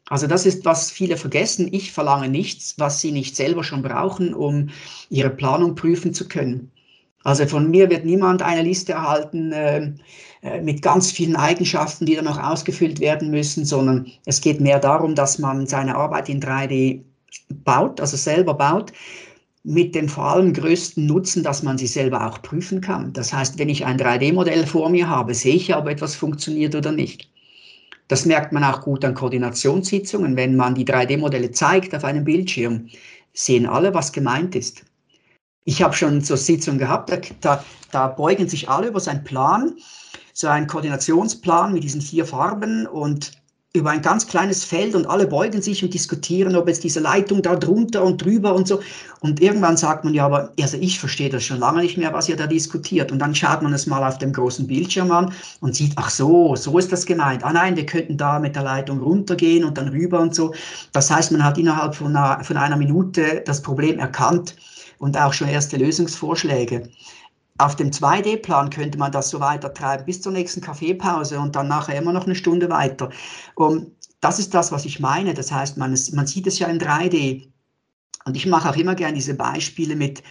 Also das ist, was viele vergessen. Ich verlange nichts, was sie nicht selber schon brauchen, um ihre Planung prüfen zu können. Also von mir wird niemand eine Liste erhalten äh, äh mit ganz vielen Eigenschaften, die dann noch ausgefüllt werden müssen, sondern es geht mehr darum, dass man seine Arbeit in 3D baut, also selber baut, mit dem vor allem größten Nutzen, dass man sie selber auch prüfen kann. Das heißt, wenn ich ein 3D-Modell vor mir habe, sehe ich ja, ob etwas funktioniert oder nicht. Das merkt man auch gut an Koordinationssitzungen. Wenn man die 3D-Modelle zeigt auf einem Bildschirm, sehen alle, was gemeint ist. Ich habe schon so Sitzungen gehabt, da, da beugen sich alle über seinen Plan, so ein Koordinationsplan mit diesen vier Farben und über ein ganz kleines Feld und alle beugen sich und diskutieren, ob jetzt diese Leitung da drunter und drüber und so. Und irgendwann sagt man ja, aber also ich verstehe das schon lange nicht mehr, was ihr da diskutiert. Und dann schaut man es mal auf dem großen Bildschirm an und sieht, ach so, so ist das gemeint. Ah nein, wir könnten da mit der Leitung runtergehen und dann rüber und so. Das heißt, man hat innerhalb von einer, von einer Minute das Problem erkannt und auch schon erste Lösungsvorschläge. Auf dem 2D-Plan könnte man das so weiter treiben bis zur nächsten Kaffeepause und dann nachher immer noch eine Stunde weiter. Und das ist das, was ich meine. Das heißt, man, man sieht es ja in 3D. Und ich mache auch immer gerne diese Beispiele mit,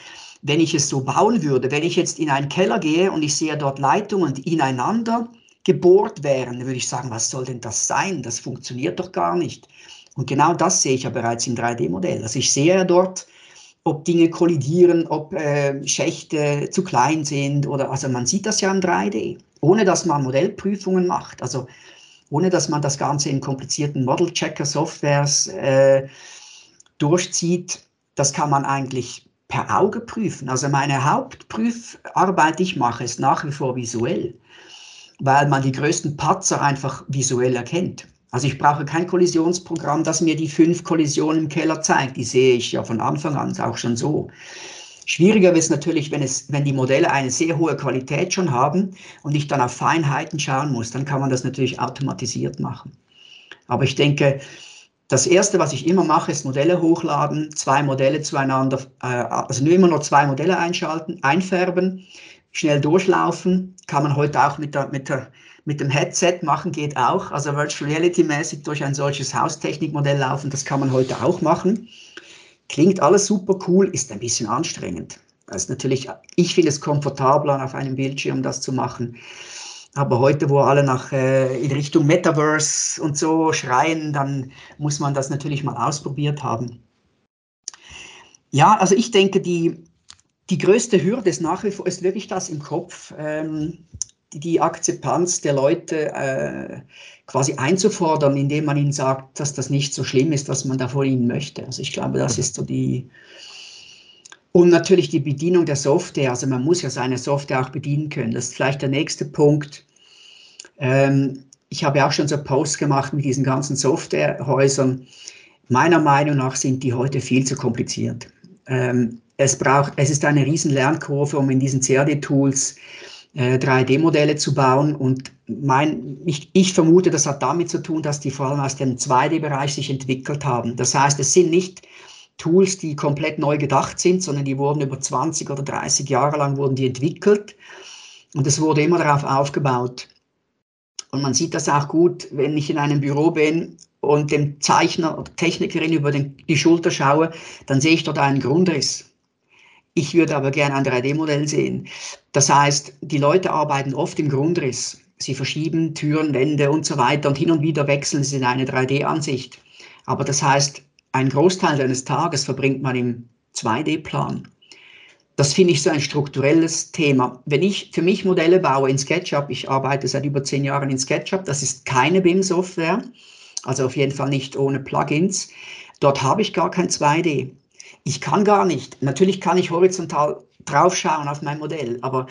wenn ich es so bauen würde, wenn ich jetzt in einen Keller gehe und ich sehe dort Leitungen, ineinander gebohrt wären, dann würde ich sagen, was soll denn das sein? Das funktioniert doch gar nicht. Und genau das sehe ich ja bereits im 3D-Modell. Also ich sehe ja dort, ob Dinge kollidieren, ob äh, Schächte zu klein sind oder also man sieht das ja in 3D, ohne dass man Modellprüfungen macht, also ohne dass man das Ganze in komplizierten Model-Checker-Softwares äh, durchzieht. Das kann man eigentlich per Auge prüfen. Also meine Hauptprüfarbeit, die ich mache, ist nach wie vor visuell, weil man die größten Patzer einfach visuell erkennt. Also ich brauche kein Kollisionsprogramm, das mir die fünf Kollisionen im Keller zeigt. Die sehe ich ja von Anfang an auch schon so. Schwieriger wird es natürlich, wenn, es, wenn die Modelle eine sehr hohe Qualität schon haben und ich dann auf Feinheiten schauen muss, dann kann man das natürlich automatisiert machen. Aber ich denke, das Erste, was ich immer mache, ist Modelle hochladen, zwei Modelle zueinander, äh, also nur immer nur zwei Modelle einschalten, einfärben, schnell durchlaufen. Kann man heute auch mit, der, mit, der, mit dem Headset machen, geht auch. Also Virtual Reality mäßig durch ein solches Haustechnikmodell laufen, das kann man heute auch machen. Klingt alles super cool, ist ein bisschen anstrengend. Das ist natürlich, ich finde es komfortabler, auf einem Bildschirm das zu machen. Aber heute, wo alle nach, äh, in Richtung Metaverse und so schreien, dann muss man das natürlich mal ausprobiert haben. Ja, also ich denke, die, die größte Hürde ist nach wie vor ist wirklich das im Kopf, ähm, die, Akzeptanz der Leute äh, quasi einzufordern, indem man ihnen sagt, dass das nicht so schlimm ist, was man da von ihnen möchte. Also ich glaube, das ist so die, und natürlich die Bedienung der Software. Also man muss ja seine Software auch bedienen können. Das ist vielleicht der nächste Punkt. Ähm, ich habe ja auch schon so Posts gemacht mit diesen ganzen Softwarehäusern. Meiner Meinung nach sind die heute viel zu kompliziert. Ähm, es, braucht, es ist eine riesen Lernkurve, um in diesen CAD-Tools äh, 3D-Modelle zu bauen. Und mein, ich, ich vermute, das hat damit zu tun, dass die vor allem aus dem 2D-Bereich sich entwickelt haben. Das heißt, es sind nicht Tools, die komplett neu gedacht sind, sondern die wurden über 20 oder 30 Jahre lang wurden die entwickelt. Und es wurde immer darauf aufgebaut. Und man sieht das auch gut, wenn ich in einem Büro bin und dem Zeichner oder Technikerin über den, die Schulter schaue, dann sehe ich dort einen Grundriss. Ich würde aber gerne ein 3D-Modell sehen. Das heißt, die Leute arbeiten oft im Grundriss. Sie verschieben Türen, Wände und so weiter und hin und wieder wechseln sie in eine 3D-Ansicht. Aber das heißt, ein Großteil deines Tages verbringt man im 2D-Plan. Das finde ich so ein strukturelles Thema. Wenn ich für mich Modelle baue in SketchUp, ich arbeite seit über zehn Jahren in SketchUp, das ist keine BIM-Software, also auf jeden Fall nicht ohne Plugins. Dort habe ich gar kein 2D. Ich kann gar nicht. Natürlich kann ich horizontal draufschauen auf mein Modell, aber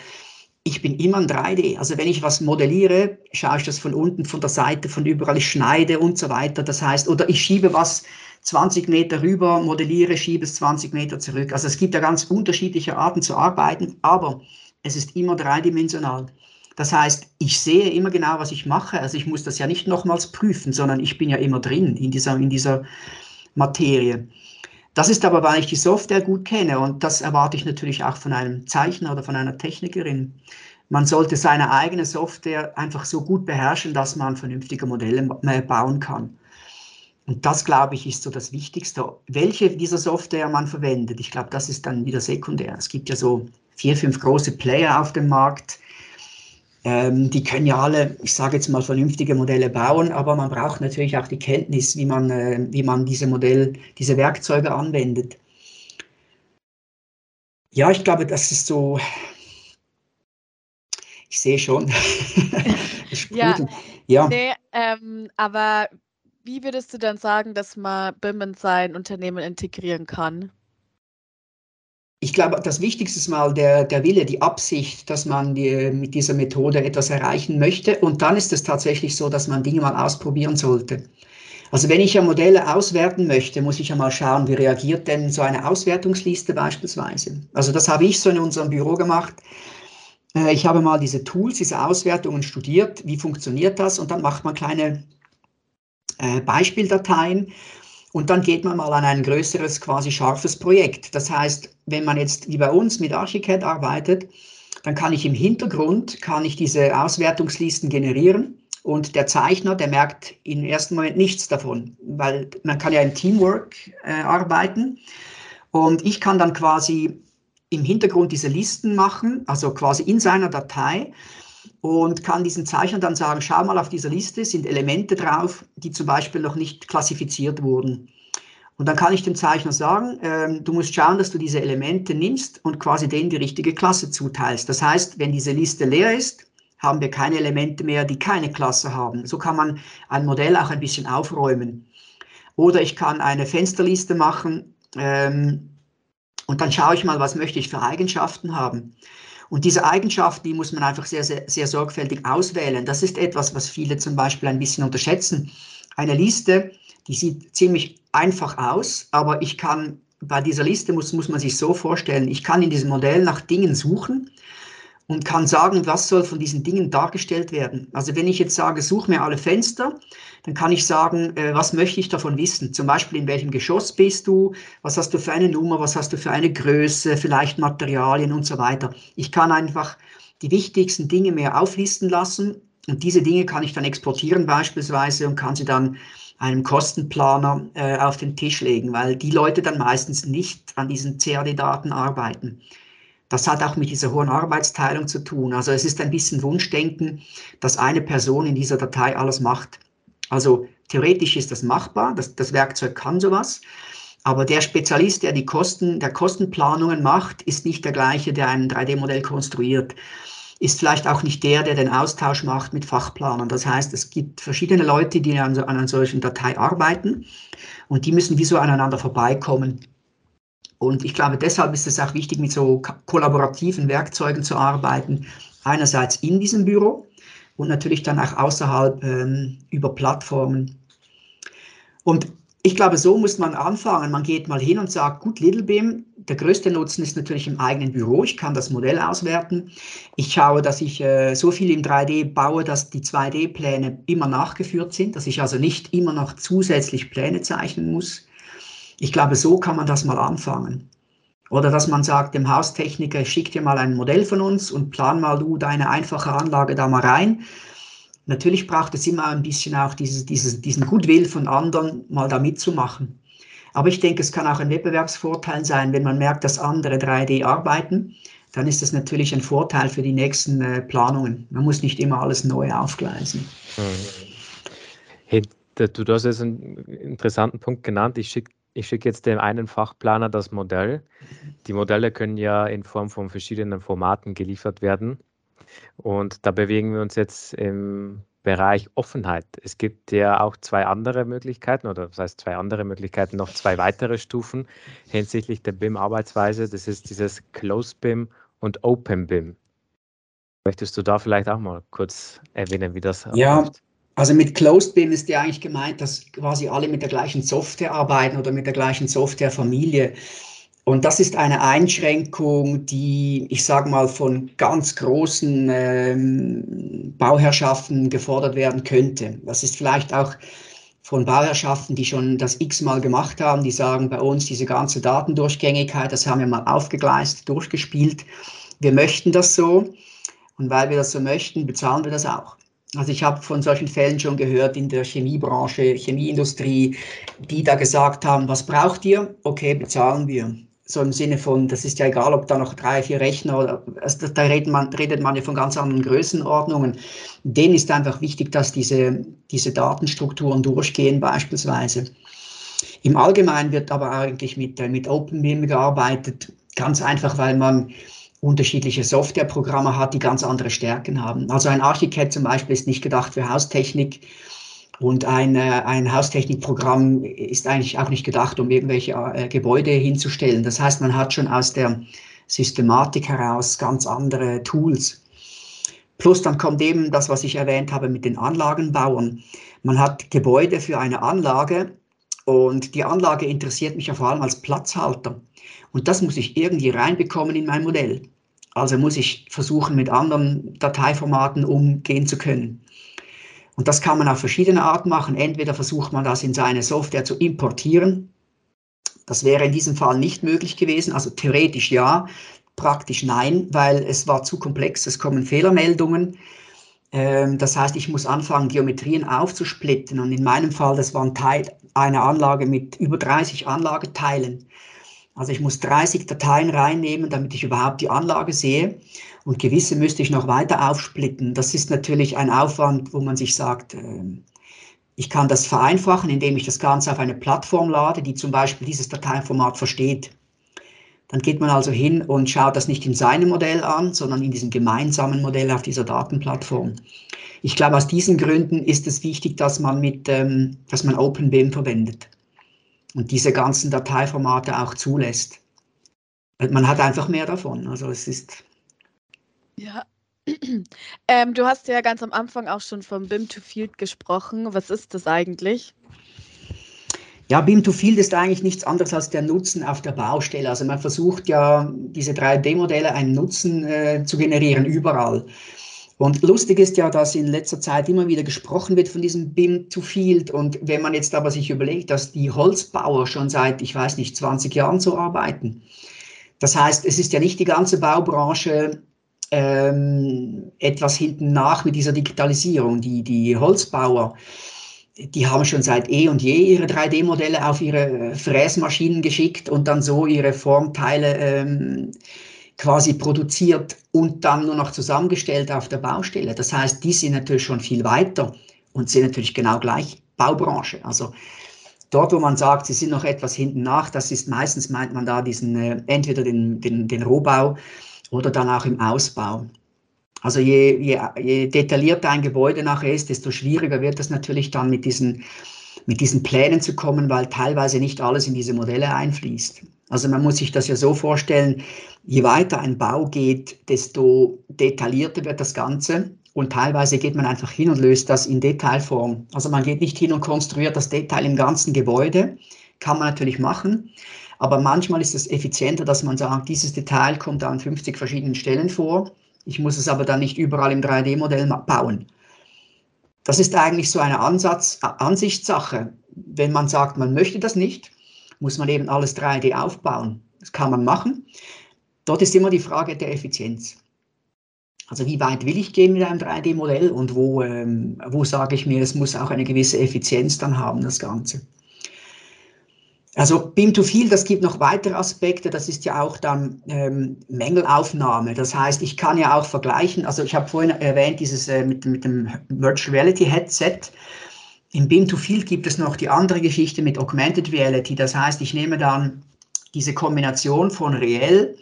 ich bin immer in 3D. Also wenn ich was modelliere, schaue ich das von unten, von der Seite, von überall, ich schneide und so weiter. Das heißt, oder ich schiebe was 20 Meter rüber, modelliere, schiebe es 20 Meter zurück. Also es gibt ja ganz unterschiedliche Arten zu arbeiten, aber es ist immer dreidimensional. Das heißt, ich sehe immer genau, was ich mache. Also ich muss das ja nicht nochmals prüfen, sondern ich bin ja immer drin in dieser, in dieser Materie. Das ist aber, weil ich die Software gut kenne und das erwarte ich natürlich auch von einem Zeichner oder von einer Technikerin. Man sollte seine eigene Software einfach so gut beherrschen, dass man vernünftige Modelle bauen kann. Und das, glaube ich, ist so das Wichtigste. Welche dieser Software man verwendet, ich glaube, das ist dann wieder sekundär. Es gibt ja so vier, fünf große Player auf dem Markt. Ähm, die können ja alle, ich sage jetzt mal, vernünftige Modelle bauen, aber man braucht natürlich auch die Kenntnis, wie man, äh, wie man diese Modell, diese Werkzeuge anwendet. Ja, ich glaube, das ist so. Ich sehe schon. ja, ja. Nee, ähm, aber wie würdest du dann sagen, dass man BIM in sein Unternehmen integrieren kann? Ich glaube, das Wichtigste ist mal der, der Wille, die Absicht, dass man die, mit dieser Methode etwas erreichen möchte. Und dann ist es tatsächlich so, dass man Dinge mal ausprobieren sollte. Also wenn ich ja Modelle auswerten möchte, muss ich ja mal schauen, wie reagiert denn so eine Auswertungsliste beispielsweise. Also das habe ich so in unserem Büro gemacht. Äh, ich habe mal diese Tools, diese Auswertungen studiert, wie funktioniert das und dann macht man kleine äh, Beispieldateien und dann geht man mal an ein größeres, quasi scharfes Projekt. Das heißt, wenn man jetzt wie bei uns mit Archicad arbeitet, dann kann ich im Hintergrund, kann ich diese Auswertungslisten generieren und der Zeichner, der merkt im ersten Moment nichts davon, weil man kann ja im Teamwork äh, arbeiten und ich kann dann quasi im Hintergrund diese Listen machen, also quasi in seiner Datei und kann diesen Zeichner dann sagen, schau mal auf dieser Liste sind Elemente drauf, die zum Beispiel noch nicht klassifiziert wurden. Und dann kann ich dem Zeichner sagen, ähm, du musst schauen, dass du diese Elemente nimmst und quasi denen die richtige Klasse zuteilst. Das heißt, wenn diese Liste leer ist, haben wir keine Elemente mehr, die keine Klasse haben. So kann man ein Modell auch ein bisschen aufräumen. Oder ich kann eine Fensterliste machen ähm, und dann schaue ich mal, was möchte ich für Eigenschaften haben. Und diese Eigenschaften, die muss man einfach sehr, sehr, sehr sorgfältig auswählen. Das ist etwas, was viele zum Beispiel ein bisschen unterschätzen. Eine Liste, die sieht ziemlich einfach aus, aber ich kann bei dieser Liste muss, muss man sich so vorstellen, ich kann in diesem Modell nach Dingen suchen und kann sagen, was soll von diesen Dingen dargestellt werden. Also wenn ich jetzt sage, such mir alle Fenster, dann kann ich sagen, äh, was möchte ich davon wissen? Zum Beispiel, in welchem Geschoss bist du? Was hast du für eine Nummer? Was hast du für eine Größe? Vielleicht Materialien und so weiter. Ich kann einfach die wichtigsten Dinge mehr auflisten lassen und diese Dinge kann ich dann exportieren beispielsweise und kann sie dann einem Kostenplaner äh, auf den Tisch legen, weil die Leute dann meistens nicht an diesen CAD-Daten arbeiten. Das hat auch mit dieser hohen Arbeitsteilung zu tun. Also es ist ein bisschen Wunschdenken, dass eine Person in dieser Datei alles macht. Also theoretisch ist das machbar, das, das Werkzeug kann sowas, aber der Spezialist, der die Kosten, der Kostenplanungen macht, ist nicht der gleiche, der ein 3D-Modell konstruiert ist vielleicht auch nicht der, der den Austausch macht mit Fachplanern. Das heißt, es gibt verschiedene Leute, die an, an einer solchen Datei arbeiten und die müssen wie so aneinander vorbeikommen. Und ich glaube, deshalb ist es auch wichtig, mit so kollaborativen Werkzeugen zu arbeiten. Einerseits in diesem Büro und natürlich dann auch außerhalb ähm, über Plattformen. Und ich glaube, so muss man anfangen. Man geht mal hin und sagt, gut, LittleBeam, der größte Nutzen ist natürlich im eigenen Büro. Ich kann das Modell auswerten. Ich schaue, dass ich äh, so viel im 3D baue, dass die 2D-Pläne immer nachgeführt sind, dass ich also nicht immer noch zusätzlich Pläne zeichnen muss. Ich glaube, so kann man das mal anfangen. Oder dass man sagt, dem Haustechniker, schick dir mal ein Modell von uns und plan mal du deine einfache Anlage da mal rein. Natürlich braucht es immer ein bisschen auch dieses, dieses, diesen Goodwill von anderen, mal da mitzumachen. Aber ich denke, es kann auch ein Wettbewerbsvorteil sein, wenn man merkt, dass andere 3D arbeiten, dann ist das natürlich ein Vorteil für die nächsten äh, Planungen. Man muss nicht immer alles neu aufgleisen. Hm. Hey, du hast jetzt einen interessanten Punkt genannt. Ich schicke ich schicke jetzt dem einen Fachplaner das Modell. Die Modelle können ja in Form von verschiedenen Formaten geliefert werden. Und da bewegen wir uns jetzt im Bereich Offenheit. Es gibt ja auch zwei andere Möglichkeiten, oder das heißt zwei andere Möglichkeiten, noch zwei weitere Stufen hinsichtlich der BIM-Arbeitsweise. Das ist dieses Closed BIM und Open BIM. Möchtest du da vielleicht auch mal kurz erwähnen, wie das ja? Also mit Closed BIM ist ja eigentlich gemeint, dass quasi alle mit der gleichen Software arbeiten oder mit der gleichen Softwarefamilie. Und das ist eine Einschränkung, die, ich sage mal, von ganz großen ähm, Bauherrschaften gefordert werden könnte. Das ist vielleicht auch von Bauherrschaften, die schon das x-mal gemacht haben, die sagen bei uns, diese ganze Datendurchgängigkeit, das haben wir mal aufgegleist, durchgespielt. Wir möchten das so. Und weil wir das so möchten, bezahlen wir das auch. Also ich habe von solchen Fällen schon gehört in der Chemiebranche, Chemieindustrie, die da gesagt haben, was braucht ihr? Okay, bezahlen wir so im Sinne von, das ist ja egal, ob da noch drei, vier Rechner oder, also da redet man, redet man ja von ganz anderen Größenordnungen. Denen ist einfach wichtig, dass diese, diese Datenstrukturen durchgehen beispielsweise. Im Allgemeinen wird aber eigentlich mit, äh, mit OpenBIM gearbeitet, ganz einfach, weil man unterschiedliche Softwareprogramme hat, die ganz andere Stärken haben. Also ein Architekt zum Beispiel ist nicht gedacht für Haustechnik, und ein, äh, ein Haustechnikprogramm ist eigentlich auch nicht gedacht, um irgendwelche äh, Gebäude hinzustellen. Das heißt, man hat schon aus der Systematik heraus ganz andere Tools. Plus dann kommt eben das, was ich erwähnt habe mit den Anlagenbauern. Man hat Gebäude für eine Anlage und die Anlage interessiert mich ja vor allem als Platzhalter. Und das muss ich irgendwie reinbekommen in mein Modell. Also muss ich versuchen, mit anderen Dateiformaten umgehen zu können. Und das kann man auf verschiedene Arten machen. Entweder versucht man das in seine Software zu importieren. Das wäre in diesem Fall nicht möglich gewesen. Also theoretisch ja, praktisch nein, weil es war zu komplex. Es kommen Fehlermeldungen. Ähm, das heißt, ich muss anfangen, Geometrien aufzusplitten. Und in meinem Fall, das war ein Teil einer Anlage mit über 30 Anlageteilen. Also ich muss 30 Dateien reinnehmen, damit ich überhaupt die Anlage sehe. Und gewisse müsste ich noch weiter aufsplitten. Das ist natürlich ein Aufwand, wo man sich sagt, äh, Ich kann das vereinfachen, indem ich das Ganze auf eine Plattform lade, die zum Beispiel dieses Dateiformat versteht. Dann geht man also hin und schaut das nicht in seinem Modell an, sondern in diesem gemeinsamen Modell auf dieser Datenplattform. Ich glaube, aus diesen Gründen ist es wichtig, dass man mit, ähm, dass man OpenBIM verwendet und diese ganzen Dateiformate auch zulässt. Man hat einfach mehr davon. Also es ist. Ja. Ähm, du hast ja ganz am Anfang auch schon vom BIM to Field gesprochen. Was ist das eigentlich? Ja, BIM to Field ist eigentlich nichts anderes als der Nutzen auf der Baustelle. Also man versucht ja, diese 3D-Modelle einen Nutzen äh, zu generieren überall. Und lustig ist ja, dass in letzter Zeit immer wieder gesprochen wird von diesem BIM to Field. Und wenn man jetzt aber sich überlegt, dass die Holzbauer schon seit, ich weiß nicht, 20 Jahren so arbeiten. Das heißt, es ist ja nicht die ganze Baubranche ähm, etwas hinten nach mit dieser Digitalisierung. Die, die Holzbauer, die haben schon seit eh und je ihre 3D-Modelle auf ihre Fräsmaschinen geschickt und dann so ihre Formteile ähm, quasi produziert und dann nur noch zusammengestellt auf der Baustelle. Das heißt, die sind natürlich schon viel weiter und sind natürlich genau gleich Baubranche. Also dort, wo man sagt, sie sind noch etwas hinten nach, das ist meistens, meint man da diesen, äh, entweder den, den, den Rohbau oder dann auch im Ausbau. Also je, je, je detaillierter ein Gebäude nachher ist, desto schwieriger wird es natürlich dann mit diesen, mit diesen Plänen zu kommen, weil teilweise nicht alles in diese Modelle einfließt. Also man muss sich das ja so vorstellen, je weiter ein Bau geht, desto detaillierter wird das Ganze. Und teilweise geht man einfach hin und löst das in Detailform. Also man geht nicht hin und konstruiert das Detail im ganzen Gebäude. Kann man natürlich machen. Aber manchmal ist es effizienter, dass man sagt, dieses Detail kommt an 50 verschiedenen Stellen vor. Ich muss es aber dann nicht überall im 3D-Modell bauen. Das ist eigentlich so eine Ansatz, Ansichtssache. Wenn man sagt, man möchte das nicht, muss man eben alles 3D aufbauen. Das kann man machen. Dort ist immer die Frage der Effizienz. Also wie weit will ich gehen mit einem 3D-Modell und wo, ähm, wo sage ich mir, es muss auch eine gewisse Effizienz dann haben, das Ganze. Also BIM to Field, das gibt noch weitere Aspekte, das ist ja auch dann ähm, Mängelaufnahme. Das heißt, ich kann ja auch vergleichen, also ich habe vorhin erwähnt, dieses äh, mit, mit dem Virtual Reality Headset. Im BIM to Field gibt es noch die andere Geschichte mit Augmented Reality. Das heißt, ich nehme dann diese Kombination von reell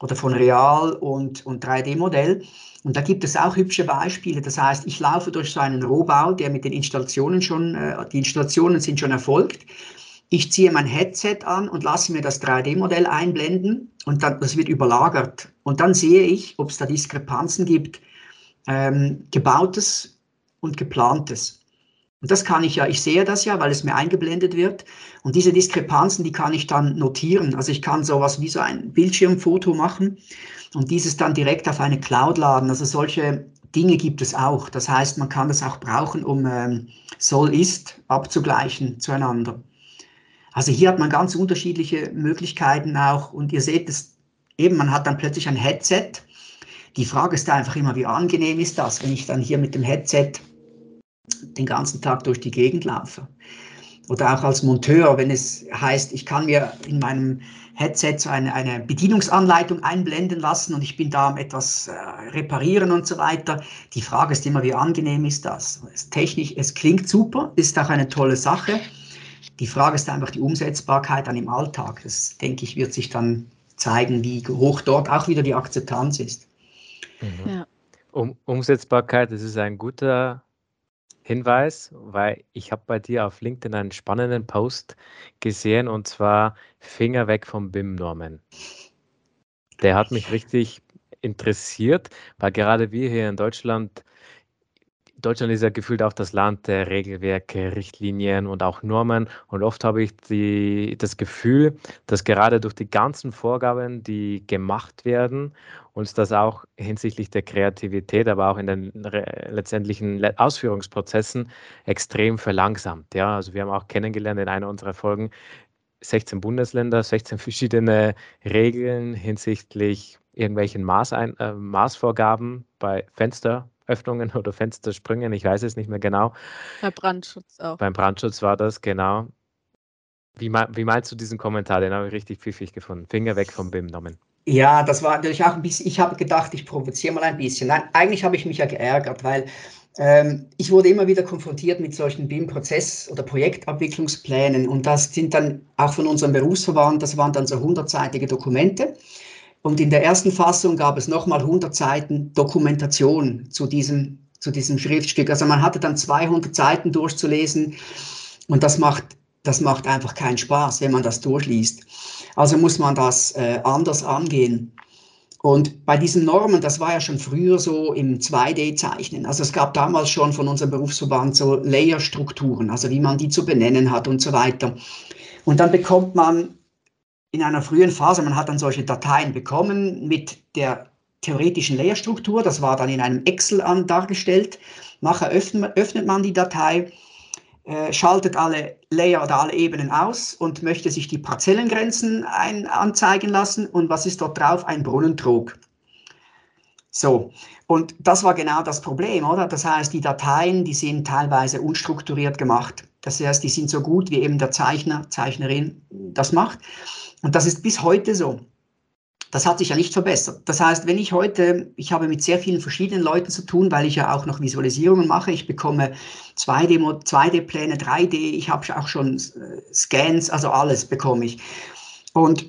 oder von real und, und 3D-Modell. Und da gibt es auch hübsche Beispiele. Das heißt, ich laufe durch so einen Rohbau, der mit den Installationen schon, äh, die Installationen sind schon erfolgt. Ich ziehe mein Headset an und lasse mir das 3D-Modell einblenden und dann, das wird überlagert. Und dann sehe ich, ob es da Diskrepanzen gibt, ähm, gebautes und geplantes. Und das kann ich ja, ich sehe das ja, weil es mir eingeblendet wird. Und diese Diskrepanzen, die kann ich dann notieren. Also ich kann sowas wie so ein Bildschirmfoto machen und dieses dann direkt auf eine Cloud laden. Also solche Dinge gibt es auch. Das heißt, man kann das auch brauchen, um ähm, Soll-Ist abzugleichen zueinander. Also hier hat man ganz unterschiedliche Möglichkeiten auch und ihr seht es eben, man hat dann plötzlich ein Headset. Die Frage ist einfach immer, wie angenehm ist das, wenn ich dann hier mit dem Headset den ganzen Tag durch die Gegend laufe. Oder auch als Monteur, wenn es heißt, ich kann mir in meinem Headset so eine, eine Bedienungsanleitung einblenden lassen und ich bin da am etwas äh, reparieren und so weiter. Die Frage ist immer, wie angenehm ist das? Es technisch, es klingt super, ist auch eine tolle Sache. Die Frage ist einfach die Umsetzbarkeit dann im Alltag. Das, denke ich, wird sich dann zeigen, wie hoch dort auch wieder die Akzeptanz ist. Mhm. Ja. Um, Umsetzbarkeit, das ist ein guter Hinweis, weil ich habe bei dir auf LinkedIn einen spannenden Post gesehen und zwar Finger weg vom BIM-Normen. Der hat mich richtig interessiert, weil gerade wir hier in Deutschland Deutschland ist ja gefühlt auch das Land der Regelwerke, Richtlinien und auch Normen. Und oft habe ich die, das Gefühl, dass gerade durch die ganzen Vorgaben, die gemacht werden, uns das auch hinsichtlich der Kreativität, aber auch in den letztendlichen Ausführungsprozessen extrem verlangsamt. Ja, also wir haben auch kennengelernt in einer unserer Folgen 16 Bundesländer, 16 verschiedene Regeln hinsichtlich irgendwelchen Maßein, äh, Maßvorgaben bei Fenster, Öffnungen oder Fenstersprüngen, ich weiß es nicht mehr genau. Bei Brandschutz auch. Beim Brandschutz war das, genau. Wie, wie meinst du diesen Kommentar? Den habe ich richtig pfiffig gefunden. Finger weg vom BIM nommen. Ja, das war natürlich auch ein bisschen, ich habe gedacht, ich provoziere mal ein bisschen. Nein, eigentlich habe ich mich ja geärgert, weil ähm, ich wurde immer wieder konfrontiert mit solchen BIM-Prozess- oder Projektabwicklungsplänen und das sind dann auch von unserem Berufsverband, das waren dann so hundertseitige Dokumente. Und in der ersten Fassung gab es nochmal 100 Seiten Dokumentation zu diesem, zu diesem Schriftstück. Also man hatte dann 200 Seiten durchzulesen und das macht, das macht einfach keinen Spaß, wenn man das durchliest. Also muss man das äh, anders angehen. Und bei diesen Normen, das war ja schon früher so im 2D-Zeichnen. Also es gab damals schon von unserem Berufsverband so Layer-Strukturen, also wie man die zu benennen hat und so weiter. Und dann bekommt man in einer frühen Phase, man hat dann solche Dateien bekommen mit der theoretischen Layerstruktur, das war dann in einem Excel an, dargestellt. Nachher öffnet, öffnet man die Datei äh, schaltet alle Layer oder alle Ebenen aus und möchte sich die Parzellengrenzen ein, anzeigen lassen. Und was ist dort drauf? Ein Brunnentrog. So, und das war genau das Problem, oder? Das heißt, die Dateien, die sind teilweise unstrukturiert gemacht. Das heißt, die sind so gut, wie eben der Zeichner, Zeichnerin das macht. Und das ist bis heute so das hat sich ja nicht verbessert. Das heißt, wenn ich heute, ich habe mit sehr vielen verschiedenen Leuten zu tun, weil ich ja auch noch Visualisierungen mache. Ich bekomme 2D-Pläne, 3D, ich habe auch schon äh, Scans, also alles bekomme ich. Und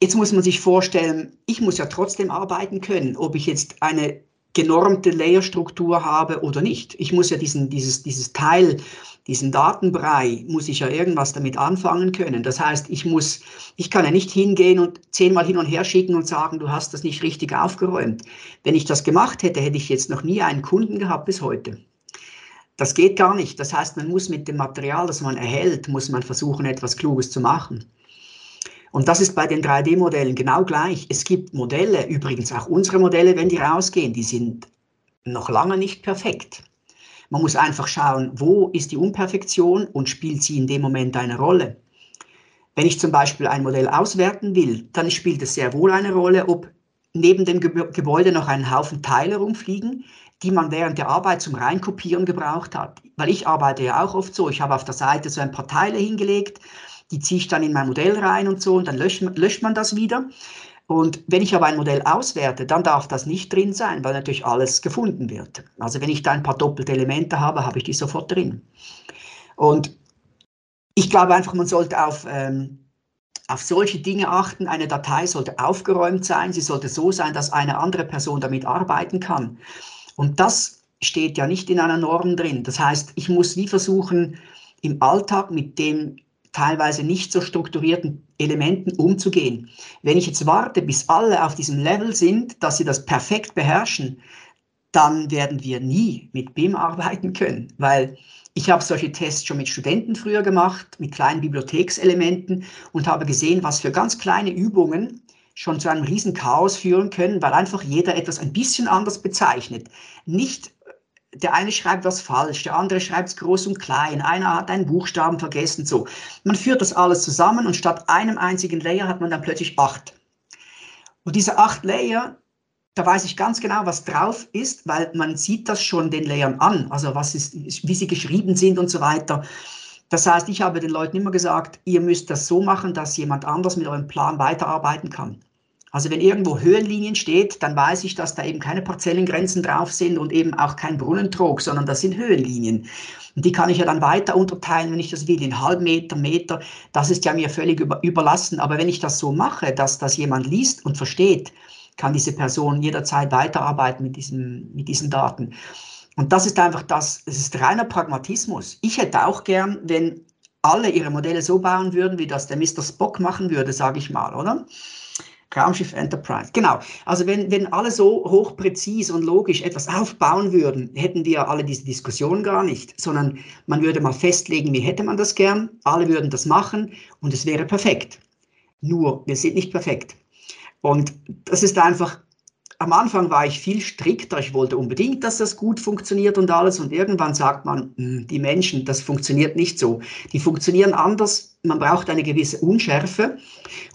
jetzt muss man sich vorstellen, ich muss ja trotzdem arbeiten können, ob ich jetzt eine genormte Layerstruktur habe oder nicht. Ich muss ja diesen, dieses, dieses Teil diesen Datenbrei muss ich ja irgendwas damit anfangen können. Das heißt, ich muss, ich kann ja nicht hingehen und zehnmal hin und her schicken und sagen, du hast das nicht richtig aufgeräumt. Wenn ich das gemacht hätte, hätte ich jetzt noch nie einen Kunden gehabt bis heute. Das geht gar nicht. Das heißt, man muss mit dem Material, das man erhält, muss man versuchen, etwas Kluges zu machen. Und das ist bei den 3D-Modellen genau gleich. Es gibt Modelle, übrigens auch unsere Modelle, wenn die rausgehen, die sind noch lange nicht perfekt. Man muss einfach schauen, wo ist die Unperfektion und spielt sie in dem Moment eine Rolle. Wenn ich zum Beispiel ein Modell auswerten will, dann spielt es sehr wohl eine Rolle, ob neben dem Gebäude noch einen Haufen Teile rumfliegen, die man während der Arbeit zum Reinkopieren gebraucht hat. Weil ich arbeite ja auch oft so, ich habe auf der Seite so ein paar Teile hingelegt, die ziehe ich dann in mein Modell rein und so und dann löscht, löscht man das wieder. Und wenn ich aber ein Modell auswerte, dann darf das nicht drin sein, weil natürlich alles gefunden wird. Also wenn ich da ein paar doppelte Elemente habe, habe ich die sofort drin. Und ich glaube einfach, man sollte auf, ähm, auf solche Dinge achten. Eine Datei sollte aufgeräumt sein. Sie sollte so sein, dass eine andere Person damit arbeiten kann. Und das steht ja nicht in einer Norm drin. Das heißt, ich muss nie versuchen, im Alltag mit dem teilweise nicht so strukturierten Elementen umzugehen. Wenn ich jetzt warte, bis alle auf diesem Level sind, dass sie das perfekt beherrschen, dann werden wir nie mit BIM arbeiten können, weil ich habe solche Tests schon mit Studenten früher gemacht, mit kleinen Bibliothekselementen und habe gesehen, was für ganz kleine Übungen schon zu einem riesen Chaos führen können, weil einfach jeder etwas ein bisschen anders bezeichnet. Nicht der eine schreibt was falsch, der andere schreibt es groß und klein, einer hat einen Buchstaben vergessen, so. Man führt das alles zusammen und statt einem einzigen Layer hat man dann plötzlich acht. Und diese acht Layer, da weiß ich ganz genau, was drauf ist, weil man sieht das schon den Layern an, also was ist, wie sie geschrieben sind und so weiter. Das heißt, ich habe den Leuten immer gesagt, ihr müsst das so machen, dass jemand anders mit eurem Plan weiterarbeiten kann. Also wenn irgendwo Höhenlinien steht, dann weiß ich, dass da eben keine Parzellengrenzen drauf sind und eben auch kein Brunnentrog, sondern das sind Höhenlinien. Und die kann ich ja dann weiter unterteilen, wenn ich das will, in Halbmeter, Meter. Das ist ja mir völlig über, überlassen. Aber wenn ich das so mache, dass das jemand liest und versteht, kann diese Person jederzeit weiterarbeiten mit, diesem, mit diesen Daten. Und das ist einfach das, es ist reiner Pragmatismus. Ich hätte auch gern, wenn alle ihre Modelle so bauen würden, wie das der Mr. Spock machen würde, sage ich mal, oder? Raumschiff Enterprise. Genau. Also wenn, wenn alle so hochpräzis und logisch etwas aufbauen würden, hätten wir alle diese Diskussion gar nicht, sondern man würde mal festlegen, wie hätte man das gern, alle würden das machen und es wäre perfekt. Nur, wir sind nicht perfekt. Und das ist einfach am Anfang war ich viel strikter. Ich wollte unbedingt, dass das gut funktioniert und alles. Und irgendwann sagt man, hm, die Menschen, das funktioniert nicht so. Die funktionieren anders. Man braucht eine gewisse Unschärfe.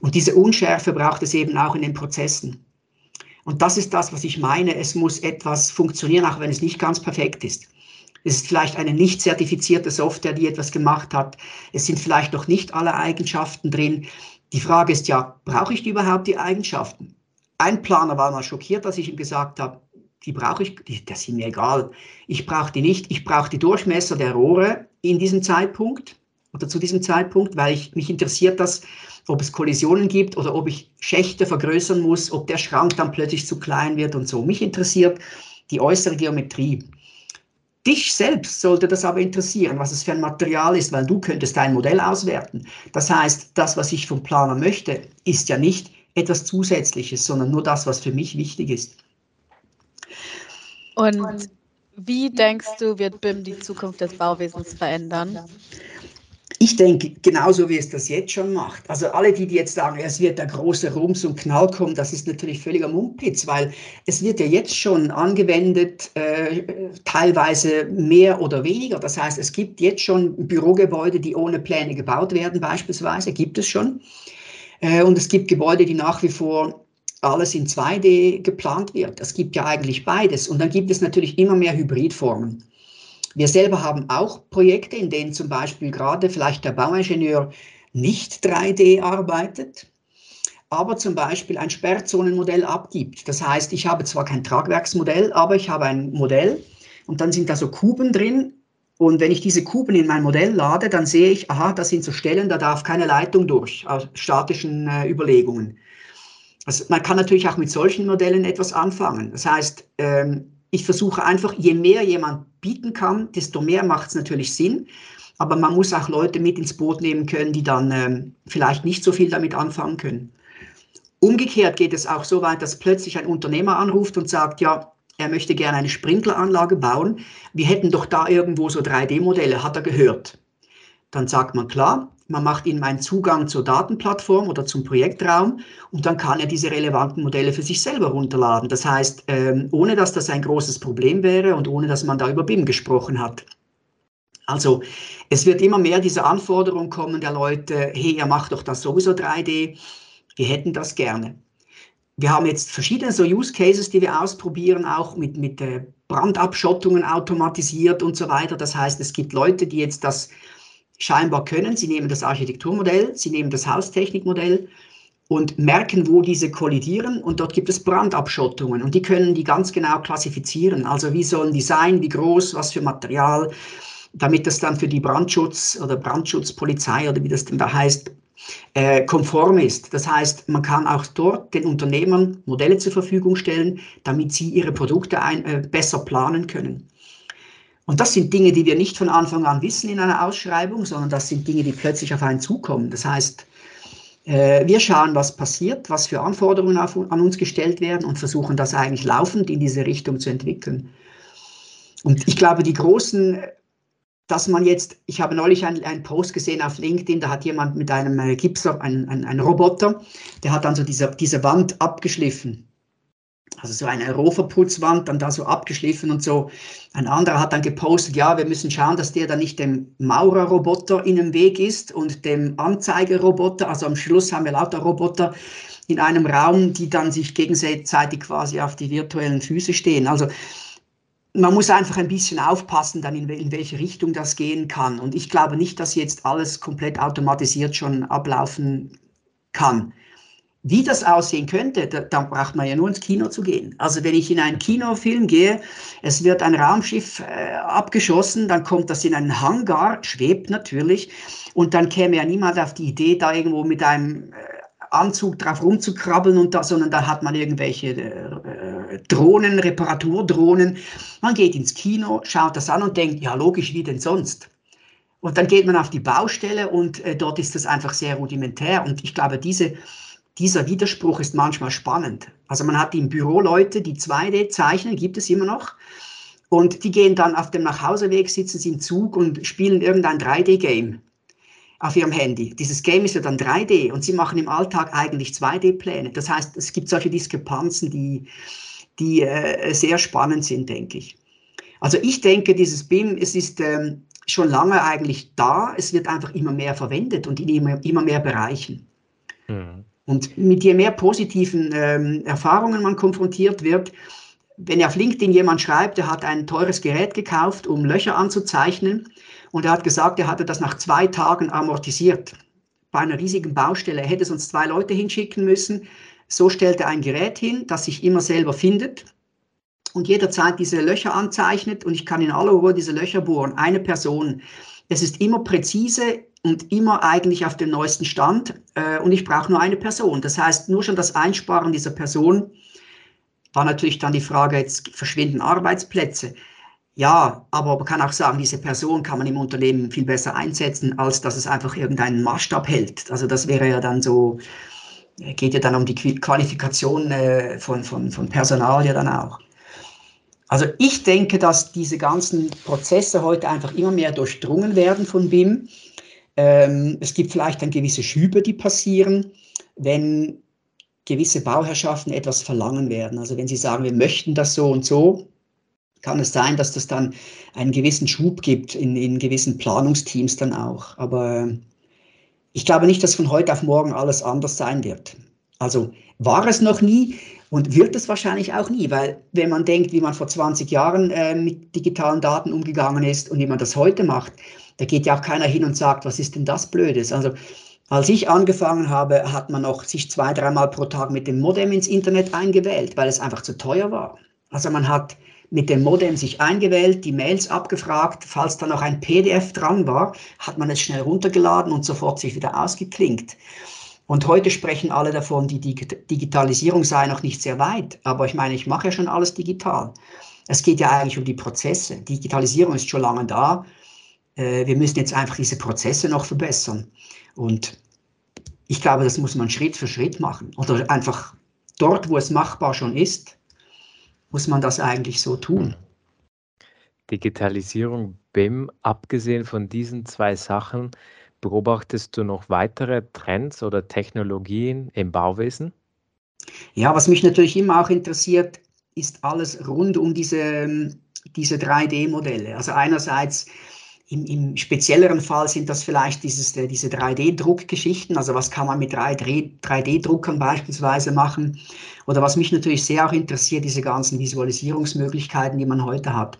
Und diese Unschärfe braucht es eben auch in den Prozessen. Und das ist das, was ich meine. Es muss etwas funktionieren, auch wenn es nicht ganz perfekt ist. Es ist vielleicht eine nicht zertifizierte Software, die etwas gemacht hat. Es sind vielleicht noch nicht alle Eigenschaften drin. Die Frage ist ja, brauche ich überhaupt die Eigenschaften? Ein Planer war mal schockiert, als ich ihm gesagt habe, die brauche ich, die, das ist mir egal. Ich brauche die nicht. Ich brauche die Durchmesser der Rohre in diesem Zeitpunkt oder zu diesem Zeitpunkt, weil ich, mich interessiert das, ob es Kollisionen gibt oder ob ich Schächte vergrößern muss, ob der Schrank dann plötzlich zu klein wird und so. Mich interessiert die äußere Geometrie. Dich selbst sollte das aber interessieren, was es für ein Material ist, weil du könntest dein Modell auswerten. Das heißt, das, was ich vom Planer möchte, ist ja nicht etwas Zusätzliches, sondern nur das, was für mich wichtig ist. Und wie denkst du, wird BIM die Zukunft des Bauwesens verändern? Ich denke, genauso wie es das jetzt schon macht. Also alle, die, die jetzt sagen, es wird der große Rums und Knall kommen, das ist natürlich völliger Mumpitz, weil es wird ja jetzt schon angewendet, äh, teilweise mehr oder weniger. Das heißt, es gibt jetzt schon Bürogebäude, die ohne Pläne gebaut werden, beispielsweise, gibt es schon. Äh, und es gibt Gebäude, die nach wie vor alles in 2D geplant wird. Es gibt ja eigentlich beides. Und dann gibt es natürlich immer mehr Hybridformen. Wir selber haben auch Projekte, in denen zum Beispiel gerade vielleicht der Bauingenieur nicht 3D arbeitet, aber zum Beispiel ein Sperrzonenmodell abgibt. Das heißt, ich habe zwar kein Tragwerksmodell, aber ich habe ein Modell und dann sind da so Kuben drin. Und wenn ich diese Kuben in mein Modell lade, dann sehe ich, aha, das sind so Stellen, da darf keine Leitung durch, aus statischen äh, Überlegungen. Also man kann natürlich auch mit solchen Modellen etwas anfangen. Das heißt, ähm, ich versuche einfach, je mehr jemand bieten kann, desto mehr macht es natürlich Sinn. Aber man muss auch Leute mit ins Boot nehmen können, die dann ähm, vielleicht nicht so viel damit anfangen können. Umgekehrt geht es auch so weit, dass plötzlich ein Unternehmer anruft und sagt, ja, er möchte gerne eine Sprinkleranlage bauen. Wir hätten doch da irgendwo so 3D-Modelle, hat er gehört. Dann sagt man, klar, man macht ihm einen Zugang zur Datenplattform oder zum Projektraum und dann kann er diese relevanten Modelle für sich selber runterladen. Das heißt, ähm, ohne dass das ein großes Problem wäre und ohne dass man da über BIM gesprochen hat. Also es wird immer mehr diese Anforderung kommen der Leute, hey, ihr macht doch das sowieso 3D, wir hätten das gerne. Wir haben jetzt verschiedene so Use Cases, die wir ausprobieren, auch mit, mit äh, Brandabschottungen automatisiert und so weiter. Das heißt, es gibt Leute, die jetzt das scheinbar können. Sie nehmen das Architekturmodell, sie nehmen das Haustechnikmodell und merken, wo diese kollidieren und dort gibt es Brandabschottungen und die können die ganz genau klassifizieren. Also wie sollen die sein, wie groß, was für Material, damit das dann für die Brandschutz oder Brandschutzpolizei oder wie das denn da heißt, äh, konform ist. Das heißt, man kann auch dort den Unternehmern Modelle zur Verfügung stellen, damit sie ihre Produkte ein, äh, besser planen können. Und das sind Dinge, die wir nicht von Anfang an wissen in einer Ausschreibung, sondern das sind Dinge, die plötzlich auf einen zukommen. Das heißt, äh, wir schauen, was passiert, was für Anforderungen auf, an uns gestellt werden und versuchen das eigentlich laufend in diese Richtung zu entwickeln. Und ich glaube, die großen, dass man jetzt, ich habe neulich einen, Post gesehen auf LinkedIn, da hat jemand mit einem äh, Gipser, ein, ein, ein Roboter, der hat dann so diese, diese Wand abgeschliffen also so eine Rohverputzwand, dann da so abgeschliffen und so. Ein anderer hat dann gepostet, ja, wir müssen schauen, dass der dann nicht dem Maurerroboter in dem Weg ist und dem Anzeigeroboter. Also am Schluss haben wir lauter Roboter in einem Raum, die dann sich gegenseitig quasi auf die virtuellen Füße stehen. Also man muss einfach ein bisschen aufpassen, dann in, in welche Richtung das gehen kann. Und ich glaube nicht, dass jetzt alles komplett automatisiert schon ablaufen kann. Wie das aussehen könnte, da, da, braucht man ja nur ins Kino zu gehen. Also wenn ich in einen Kinofilm gehe, es wird ein Raumschiff äh, abgeschossen, dann kommt das in einen Hangar, schwebt natürlich, und dann käme ja niemand auf die Idee, da irgendwo mit einem äh, Anzug drauf rumzukrabbeln und da, sondern da hat man irgendwelche äh, Drohnen, Reparaturdrohnen. Man geht ins Kino, schaut das an und denkt, ja logisch, wie denn sonst? Und dann geht man auf die Baustelle und äh, dort ist das einfach sehr rudimentär. Und ich glaube, diese dieser Widerspruch ist manchmal spannend. Also man hat im Büro Leute, die 2D zeichnen, gibt es immer noch. Und die gehen dann auf dem Nachhauseweg, sitzen sie im Zug und spielen irgendein 3D-Game auf ihrem Handy. Dieses Game ist ja dann 3D und sie machen im Alltag eigentlich 2D-Pläne. Das heißt, es gibt solche Diskrepanzen, die, die äh, sehr spannend sind, denke ich. Also ich denke, dieses BIM, es ist ähm, schon lange eigentlich da, es wird einfach immer mehr verwendet und in immer, immer mehr Bereichen. Mhm. Und mit je mehr positiven ähm, Erfahrungen man konfrontiert wird, wenn auf LinkedIn jemand schreibt, er hat ein teures Gerät gekauft, um Löcher anzuzeichnen, und er hat gesagt, er hatte das nach zwei Tagen amortisiert. Bei einer riesigen Baustelle. Er hätte sonst zwei Leute hinschicken müssen. So stellt er ein Gerät hin, das sich immer selber findet. und jederzeit diese Löcher anzeichnet und ich kann in aller Ruhe diese Löcher bohren. Eine Person. Es ist immer präzise und immer eigentlich auf dem neuesten Stand äh, und ich brauche nur eine Person. Das heißt, nur schon das Einsparen dieser Person war natürlich dann die Frage, jetzt verschwinden Arbeitsplätze. Ja, aber man kann auch sagen, diese Person kann man im Unternehmen viel besser einsetzen, als dass es einfach irgendeinen Maßstab hält. Also das wäre ja dann so, geht ja dann um die Qualifikation äh, von, von, von Personal ja dann auch. Also ich denke, dass diese ganzen Prozesse heute einfach immer mehr durchdrungen werden von BIM. Ähm, es gibt vielleicht dann gewisse Schübe, die passieren, wenn gewisse Bauherrschaften etwas verlangen werden. Also wenn sie sagen, wir möchten das so und so, kann es sein, dass das dann einen gewissen Schub gibt in, in gewissen Planungsteams dann auch. Aber ich glaube nicht, dass von heute auf morgen alles anders sein wird. Also war es noch nie, und wird es wahrscheinlich auch nie, weil wenn man denkt, wie man vor 20 Jahren äh, mit digitalen Daten umgegangen ist und wie man das heute macht, da geht ja auch keiner hin und sagt, was ist denn das Blödes? Also als ich angefangen habe, hat man noch sich zwei, dreimal pro Tag mit dem Modem ins Internet eingewählt, weil es einfach zu teuer war. Also man hat mit dem Modem sich eingewählt, die Mails abgefragt, falls da noch ein PDF dran war, hat man es schnell runtergeladen und sofort sich wieder ausgeklinkt. Und heute sprechen alle davon, die Digitalisierung sei noch nicht sehr weit. Aber ich meine, ich mache ja schon alles digital. Es geht ja eigentlich um die Prozesse. Digitalisierung ist schon lange da. Äh, wir müssen jetzt einfach diese Prozesse noch verbessern. Und ich glaube, das muss man Schritt für Schritt machen. Oder einfach dort, wo es machbar schon ist, muss man das eigentlich so tun. Digitalisierung, BIM, abgesehen von diesen zwei Sachen, Beobachtest du noch weitere Trends oder Technologien im Bauwesen? Ja, was mich natürlich immer auch interessiert, ist alles rund um diese, diese 3D-Modelle. Also einerseits im, im, spezielleren Fall sind das vielleicht dieses, diese 3D-Druckgeschichten, also was kann man mit 3D-Druckern beispielsweise machen. Oder was mich natürlich sehr auch interessiert, diese ganzen Visualisierungsmöglichkeiten, die man heute hat.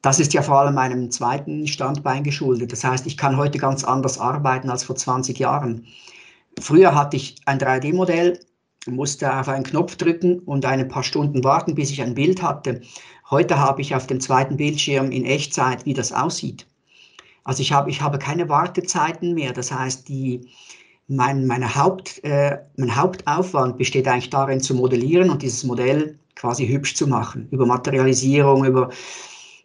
Das ist ja vor allem meinem zweiten Standbein geschuldet. Das heißt, ich kann heute ganz anders arbeiten als vor 20 Jahren. Früher hatte ich ein 3D-Modell, musste auf einen Knopf drücken und ein paar Stunden warten, bis ich ein Bild hatte. Heute habe ich auf dem zweiten Bildschirm in Echtzeit, wie das aussieht. Also ich habe, ich habe keine Wartezeiten mehr. Das heißt, die, mein, meine Haupt, äh, mein Hauptaufwand besteht eigentlich darin zu modellieren und dieses Modell quasi hübsch zu machen. Über Materialisierung, über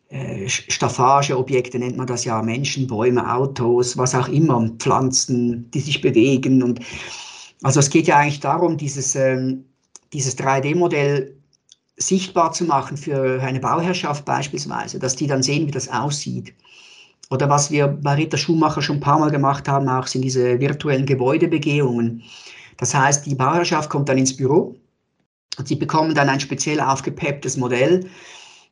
äh, Staffageobjekte nennt man das ja, Menschen, Bäume, Autos, was auch immer, Pflanzen, die sich bewegen. Und also es geht ja eigentlich darum, dieses, ähm, dieses 3D-Modell sichtbar zu machen für eine Bauherrschaft beispielsweise, dass die dann sehen, wie das aussieht. Oder was wir bei Rita Schumacher schon ein paar Mal gemacht haben, auch sind diese virtuellen Gebäudebegehungen. Das heißt, die Bauherrschaft kommt dann ins Büro und sie bekommen dann ein speziell aufgepepptes Modell,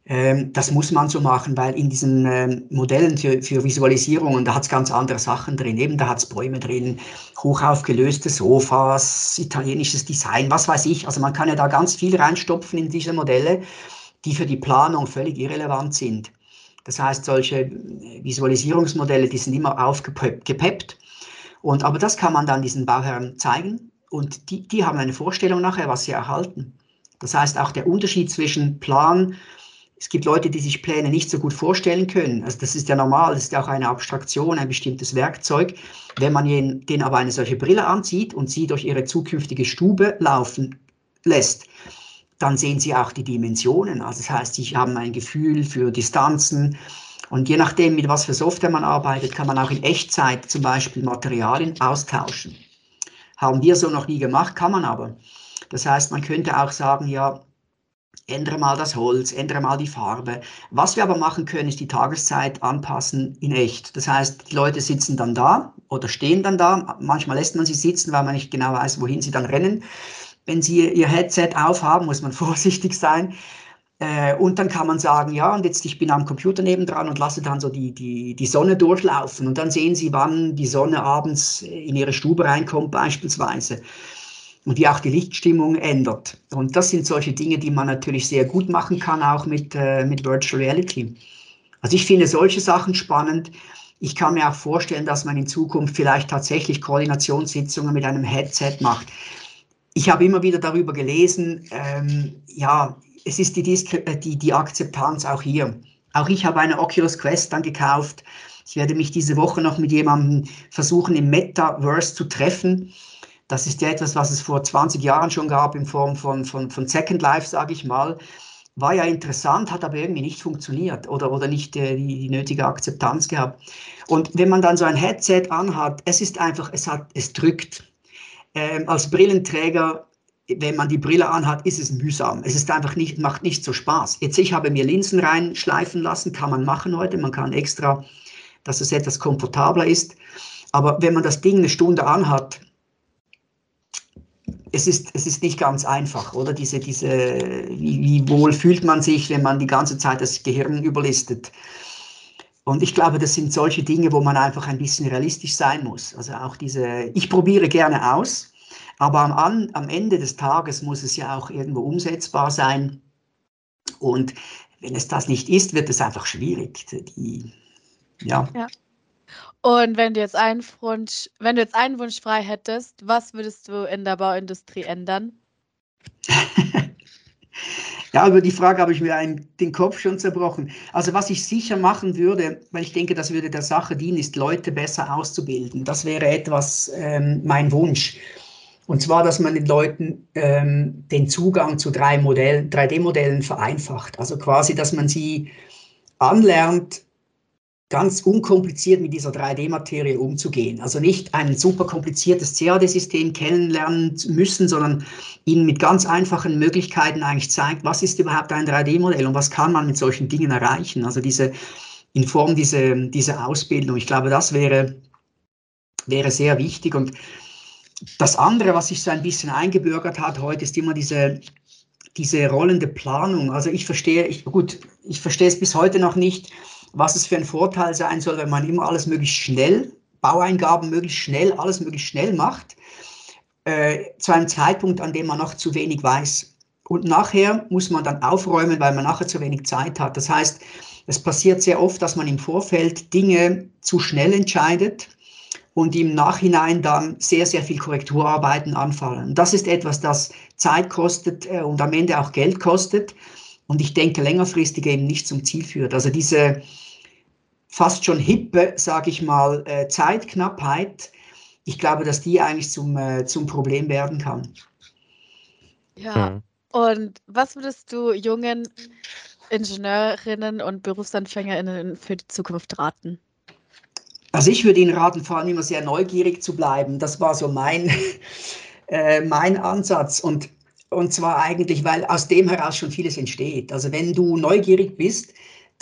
ähm, das muss man so machen, weil in diesen ähm, Modellen für, für Visualisierungen, da hat es ganz andere Sachen drin. Eben, da hat es Bäume drin, hochaufgelöste Sofas, italienisches Design, was weiß ich. Also man kann ja da ganz viel reinstopfen in diese Modelle, die für die Planung völlig irrelevant sind. Das heißt, solche äh, Visualisierungsmodelle, die sind immer aufgepeppt. Und, aber das kann man dann diesen Bauherren zeigen und die, die haben eine Vorstellung nachher, was sie erhalten. Das heißt, auch der Unterschied zwischen Plan es gibt Leute, die sich Pläne nicht so gut vorstellen können. Also das ist ja normal, das ist ja auch eine Abstraktion, ein bestimmtes Werkzeug. Wenn man denen aber eine solche Brille anzieht und sie durch ihre zukünftige Stube laufen lässt, dann sehen sie auch die Dimensionen. Also das heißt, sie haben ein Gefühl für Distanzen. Und je nachdem, mit was für Software man arbeitet, kann man auch in Echtzeit zum Beispiel Materialien austauschen. Haben wir so noch nie gemacht, kann man aber. Das heißt, man könnte auch sagen, ja, ändere mal das Holz, ändere mal die Farbe. Was wir aber machen können, ist die Tageszeit anpassen in echt. Das heißt, die Leute sitzen dann da oder stehen dann da. Manchmal lässt man sie sitzen, weil man nicht genau weiß, wohin sie dann rennen. Wenn sie ihr Headset aufhaben, muss man vorsichtig sein. Äh, und dann kann man sagen, ja, und jetzt ich bin am Computer nebendran und lasse dann so die, die, die Sonne durchlaufen. Und dann sehen Sie, wann die Sonne abends in Ihre Stube reinkommt beispielsweise und wie auch die Lichtstimmung ändert. Und das sind solche Dinge, die man natürlich sehr gut machen kann, auch mit, äh, mit Virtual Reality. Also ich finde solche Sachen spannend. Ich kann mir auch vorstellen, dass man in Zukunft vielleicht tatsächlich Koordinationssitzungen mit einem Headset macht. Ich habe immer wieder darüber gelesen, ähm, ja, es ist die, äh, die, die Akzeptanz auch hier. Auch ich habe eine Oculus Quest dann gekauft. Ich werde mich diese Woche noch mit jemandem versuchen, im Metaverse zu treffen. Das ist ja etwas, was es vor 20 Jahren schon gab in Form von, von, von Second Life, sage ich mal. War ja interessant, hat aber irgendwie nicht funktioniert oder, oder nicht äh, die, die, nötige Akzeptanz gehabt. Und wenn man dann so ein Headset anhat, es ist einfach, es, hat, es drückt. Ähm, als Brillenträger wenn man die Brille anhat, ist es mühsam. Es ist einfach nicht, macht nicht so Spaß. Jetzt, ich habe mir Linsen reinschleifen lassen, kann man machen heute. Man kann extra, dass es etwas komfortabler ist. Aber wenn man das Ding eine Stunde anhat, es ist, es ist nicht ganz einfach, oder? Diese, diese, wie, wie wohl fühlt man sich, wenn man die ganze Zeit das Gehirn überlistet? Und ich glaube, das sind solche Dinge, wo man einfach ein bisschen realistisch sein muss. Also auch diese, ich probiere gerne aus, aber am, am Ende des Tages muss es ja auch irgendwo umsetzbar sein. Und wenn es das nicht ist, wird es einfach schwierig. Die, ja. ja. Und wenn du jetzt einen Wunsch, wenn du jetzt einen Wunsch frei hättest, was würdest du in der Bauindustrie ändern? ja, über die Frage habe ich mir einen, den Kopf schon zerbrochen. Also was ich sicher machen würde, weil ich denke, das würde der Sache dienen, ist Leute besser auszubilden. Das wäre etwas ähm, mein Wunsch. Und zwar, dass man den Leuten ähm, den Zugang zu 3D-Modellen vereinfacht. Also quasi, dass man sie anlernt, ganz unkompliziert mit dieser 3D-Materie umzugehen. Also nicht ein super kompliziertes CAD-System kennenlernen müssen, sondern ihnen mit ganz einfachen Möglichkeiten eigentlich zeigt, was ist überhaupt ein 3D-Modell und was kann man mit solchen Dingen erreichen. Also diese in Form dieser diese Ausbildung. Ich glaube, das wäre, wäre sehr wichtig. Und das andere, was sich so ein bisschen eingebürgert hat heute, ist immer diese, diese rollende Planung. Also ich verstehe, ich, gut, ich verstehe es bis heute noch nicht, was es für ein Vorteil sein soll, wenn man immer alles möglichst schnell, Baueingaben möglichst schnell, alles möglichst schnell macht, äh, zu einem Zeitpunkt, an dem man noch zu wenig weiß. Und nachher muss man dann aufräumen, weil man nachher zu wenig Zeit hat. Das heißt, es passiert sehr oft, dass man im Vorfeld Dinge zu schnell entscheidet und im Nachhinein dann sehr, sehr viel Korrekturarbeiten anfallen. Das ist etwas, das Zeit kostet äh, und am Ende auch Geld kostet und ich denke längerfristig eben nicht zum Ziel führt. Also diese fast schon hippe, sage ich mal, äh, Zeitknappheit, ich glaube, dass die eigentlich zum, äh, zum Problem werden kann. Ja, mhm. und was würdest du jungen Ingenieurinnen und BerufsanfängerInnen für die Zukunft raten? Also ich würde Ihnen raten, vor allem immer sehr neugierig zu bleiben. Das war so mein, äh, mein Ansatz. Und, und zwar eigentlich, weil aus dem heraus schon vieles entsteht. Also wenn du neugierig bist,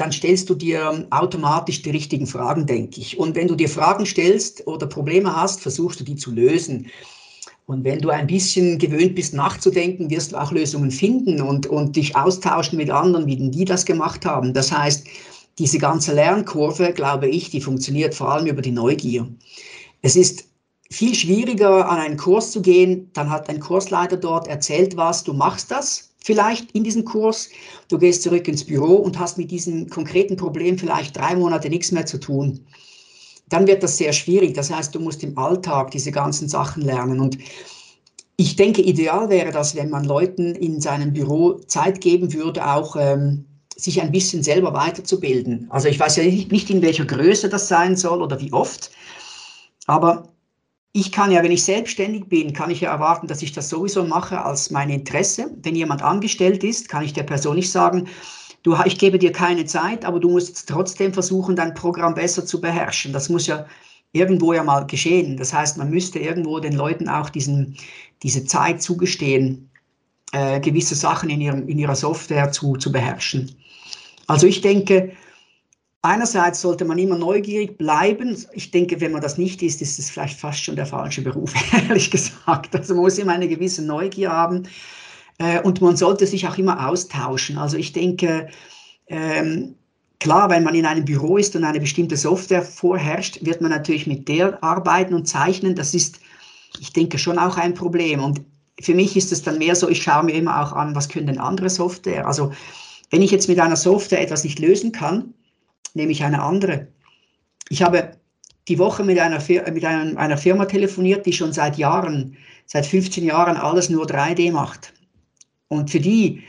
dann stellst du dir automatisch die richtigen Fragen, denke ich. Und wenn du dir Fragen stellst oder Probleme hast, versuchst du die zu lösen. Und wenn du ein bisschen gewöhnt bist, nachzudenken, wirst du auch Lösungen finden und, und dich austauschen mit anderen, wie die das gemacht haben. Das heißt, diese ganze Lernkurve, glaube ich, die funktioniert vor allem über die Neugier. Es ist viel schwieriger, an einen Kurs zu gehen, dann hat ein Kursleiter dort erzählt was, du machst das vielleicht in diesem Kurs, du gehst zurück ins Büro und hast mit diesem konkreten Problem vielleicht drei Monate nichts mehr zu tun. Dann wird das sehr schwierig. Das heißt, du musst im Alltag diese ganzen Sachen lernen. Und ich denke, ideal wäre das, wenn man Leuten in seinem Büro Zeit geben würde, auch ähm, sich ein bisschen selber weiterzubilden. Also ich weiß ja nicht, in welcher Größe das sein soll oder wie oft, aber ich kann ja, wenn ich selbstständig bin, kann ich ja erwarten, dass ich das sowieso mache als mein Interesse. Wenn jemand angestellt ist, kann ich der Person nicht sagen, du, ich gebe dir keine Zeit, aber du musst trotzdem versuchen, dein Programm besser zu beherrschen. Das muss ja irgendwo ja mal geschehen. Das heißt, man müsste irgendwo den Leuten auch diesen, diese Zeit zugestehen, äh, gewisse Sachen in, ihrem, in ihrer Software zu, zu beherrschen. Also ich denke, einerseits sollte man immer neugierig bleiben. Ich denke, wenn man das nicht ist, ist es vielleicht fast schon der falsche Beruf, ehrlich gesagt. Also man muss immer eine gewisse Neugier haben äh, und man sollte sich auch immer austauschen. Also ich denke, ähm, klar, wenn man in einem Büro ist und eine bestimmte Software vorherrscht, wird man natürlich mit der arbeiten und zeichnen. Das ist, ich denke, schon auch ein Problem. Und für mich ist es dann mehr so, ich schaue mir immer auch an, was können denn andere Software. Also wenn ich jetzt mit einer Software etwas nicht lösen kann, nehme ich eine andere. Ich habe die Woche mit einer, mit einer Firma telefoniert, die schon seit Jahren, seit 15 Jahren alles nur 3D macht. Und für die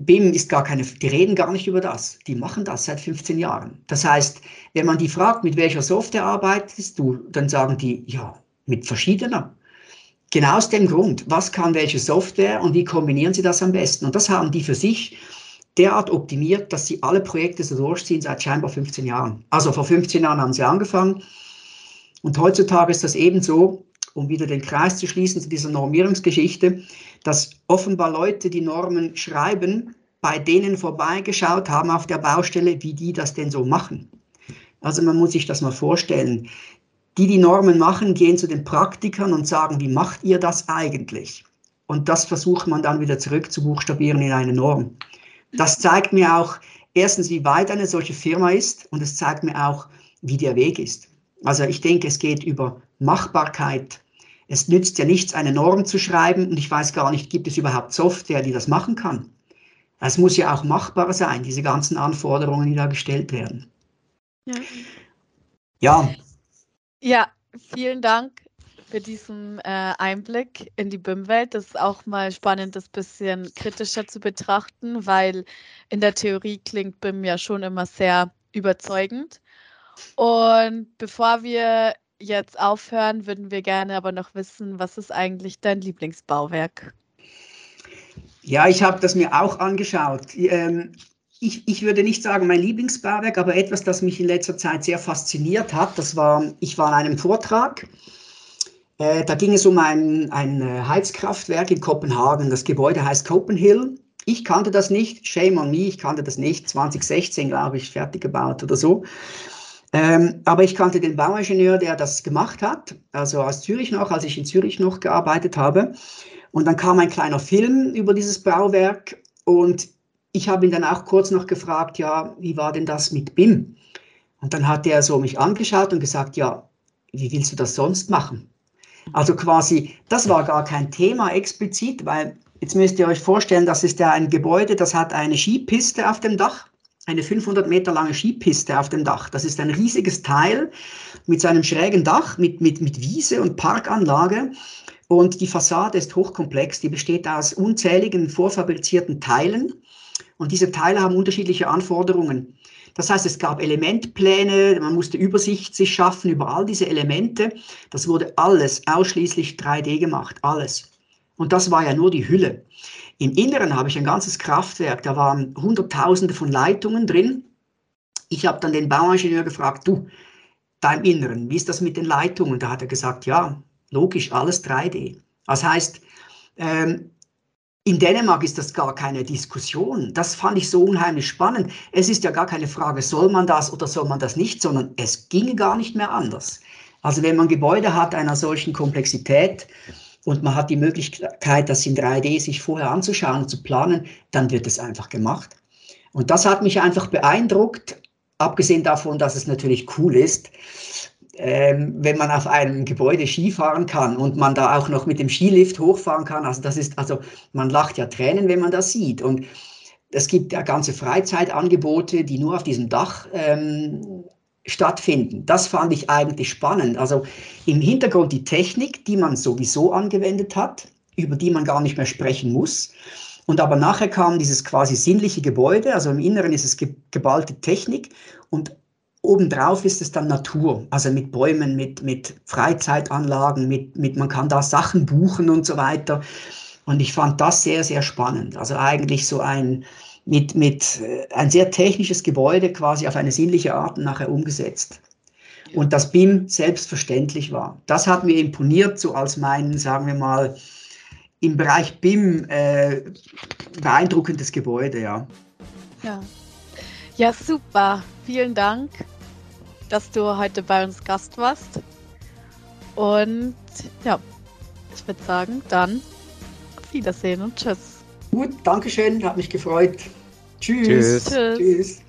BIM ist gar keine, die reden gar nicht über das. Die machen das seit 15 Jahren. Das heißt, wenn man die fragt, mit welcher Software arbeitest du, dann sagen die, ja, mit verschiedener. Genau aus dem Grund, was kann welche Software und wie kombinieren sie das am besten? Und das haben die für sich derart optimiert, dass sie alle Projekte so durchziehen seit scheinbar 15 Jahren. Also vor 15 Jahren haben sie angefangen und heutzutage ist das ebenso, um wieder den Kreis zu schließen zu dieser Normierungsgeschichte, dass offenbar Leute die Normen schreiben, bei denen vorbeigeschaut haben auf der Baustelle, wie die das denn so machen. Also man muss sich das mal vorstellen. Die, die Normen machen, gehen zu den Praktikern und sagen, wie macht ihr das eigentlich? Und das versucht man dann wieder zurück zu buchstabieren in eine Norm. Das zeigt mir auch erstens, wie weit eine solche Firma ist und es zeigt mir auch, wie der Weg ist. Also ich denke, es geht über Machbarkeit. Es nützt ja nichts, eine Norm zu schreiben und ich weiß gar nicht, gibt es überhaupt Software, die das machen kann. Es muss ja auch machbar sein, diese ganzen Anforderungen, die da gestellt werden. Ja. Ja, ja vielen Dank für diesen äh, Einblick in die BIM-Welt. Das ist auch mal spannend, das bisschen kritischer zu betrachten, weil in der Theorie klingt BIM ja schon immer sehr überzeugend. Und bevor wir jetzt aufhören, würden wir gerne aber noch wissen, was ist eigentlich dein Lieblingsbauwerk? Ja, ich habe das mir auch angeschaut. Ähm, ich, ich würde nicht sagen mein Lieblingsbauwerk, aber etwas, das mich in letzter Zeit sehr fasziniert hat, das war, ich war an einem Vortrag, äh, da ging es um ein, ein äh, Heizkraftwerk in Kopenhagen. Das Gebäude heißt Copenhill. Ich kannte das nicht, shame on me, ich kannte das nicht, 2016 glaube ich, fertig gebaut oder so. Ähm, aber ich kannte den Bauingenieur, der das gemacht hat, also aus Zürich noch, als ich in Zürich noch gearbeitet habe. Und dann kam ein kleiner Film über dieses Bauwerk und ich habe ihn dann auch kurz noch gefragt, ja, wie war denn das mit BIM? Und dann hat er so mich angeschaut und gesagt, ja, wie willst du das sonst machen? Also quasi, das war gar kein Thema explizit, weil jetzt müsst ihr euch vorstellen, das ist ja ein Gebäude, das hat eine Skipiste auf dem Dach eine 500 Meter lange Skipiste auf dem Dach. Das ist ein riesiges Teil mit seinem schrägen Dach, mit, mit, mit Wiese und Parkanlage. Und die Fassade ist hochkomplex. Die besteht aus unzähligen vorfabrizierten Teilen. Und diese Teile haben unterschiedliche Anforderungen. Das heißt, es gab Elementpläne, man musste Übersicht sich schaffen über all diese Elemente. Das wurde alles ausschließlich 3D gemacht, alles. Und das war ja nur die Hülle. Im Inneren habe ich ein ganzes Kraftwerk, da waren Hunderttausende von Leitungen drin. Ich habe dann den Bauingenieur gefragt, du, da im Inneren, wie ist das mit den Leitungen? Da hat er gesagt, ja, logisch, alles 3D. Das heißt, ähm, in Dänemark ist das gar keine Diskussion. Das fand ich so unheimlich spannend. Es ist ja gar keine Frage, soll man das oder soll man das nicht, sondern es ging gar nicht mehr anders. Also wenn man Gebäude hat einer solchen Komplexität, und man hat die Möglichkeit, das in 3D sich vorher anzuschauen und zu planen, dann wird es einfach gemacht. Und das hat mich einfach beeindruckt, abgesehen davon, dass es natürlich cool ist, ähm, wenn man auf einem Gebäude Skifahren kann und man da auch noch mit dem Skilift hochfahren kann. Also das ist, also man lacht ja Tränen, wenn man das sieht. Und es gibt ja ganze Freizeitangebote, die nur auf diesem Dach ähm, stattfinden. Das fand ich eigentlich spannend. Also im Hintergrund die Technik, die man sowieso angewendet hat, über die man gar nicht mehr sprechen muss. Und aber nachher kam dieses quasi sinnliche Gebäude, also im Inneren ist es ge geballte Technik und obendrauf ist es dann Natur, also mit Bäumen, mit, mit Freizeitanlagen, mit, mit, man kann da Sachen buchen und so weiter. Und ich fand das sehr, sehr spannend. Also eigentlich so ein, mit, mit äh, ein sehr technisches Gebäude quasi auf eine sinnliche Art nachher umgesetzt. Und das BIM selbstverständlich war. Das hat mir imponiert, so als mein, sagen wir mal, im Bereich BIM äh, beeindruckendes Gebäude, ja. ja. Ja, super. Vielen Dank, dass du heute bei uns Gast warst. Und ja, ich würde sagen, dann auf Wiedersehen und tschüss. Gut, Dankeschön, hat mich gefreut. Tschüss. Tschüss. Tschüss.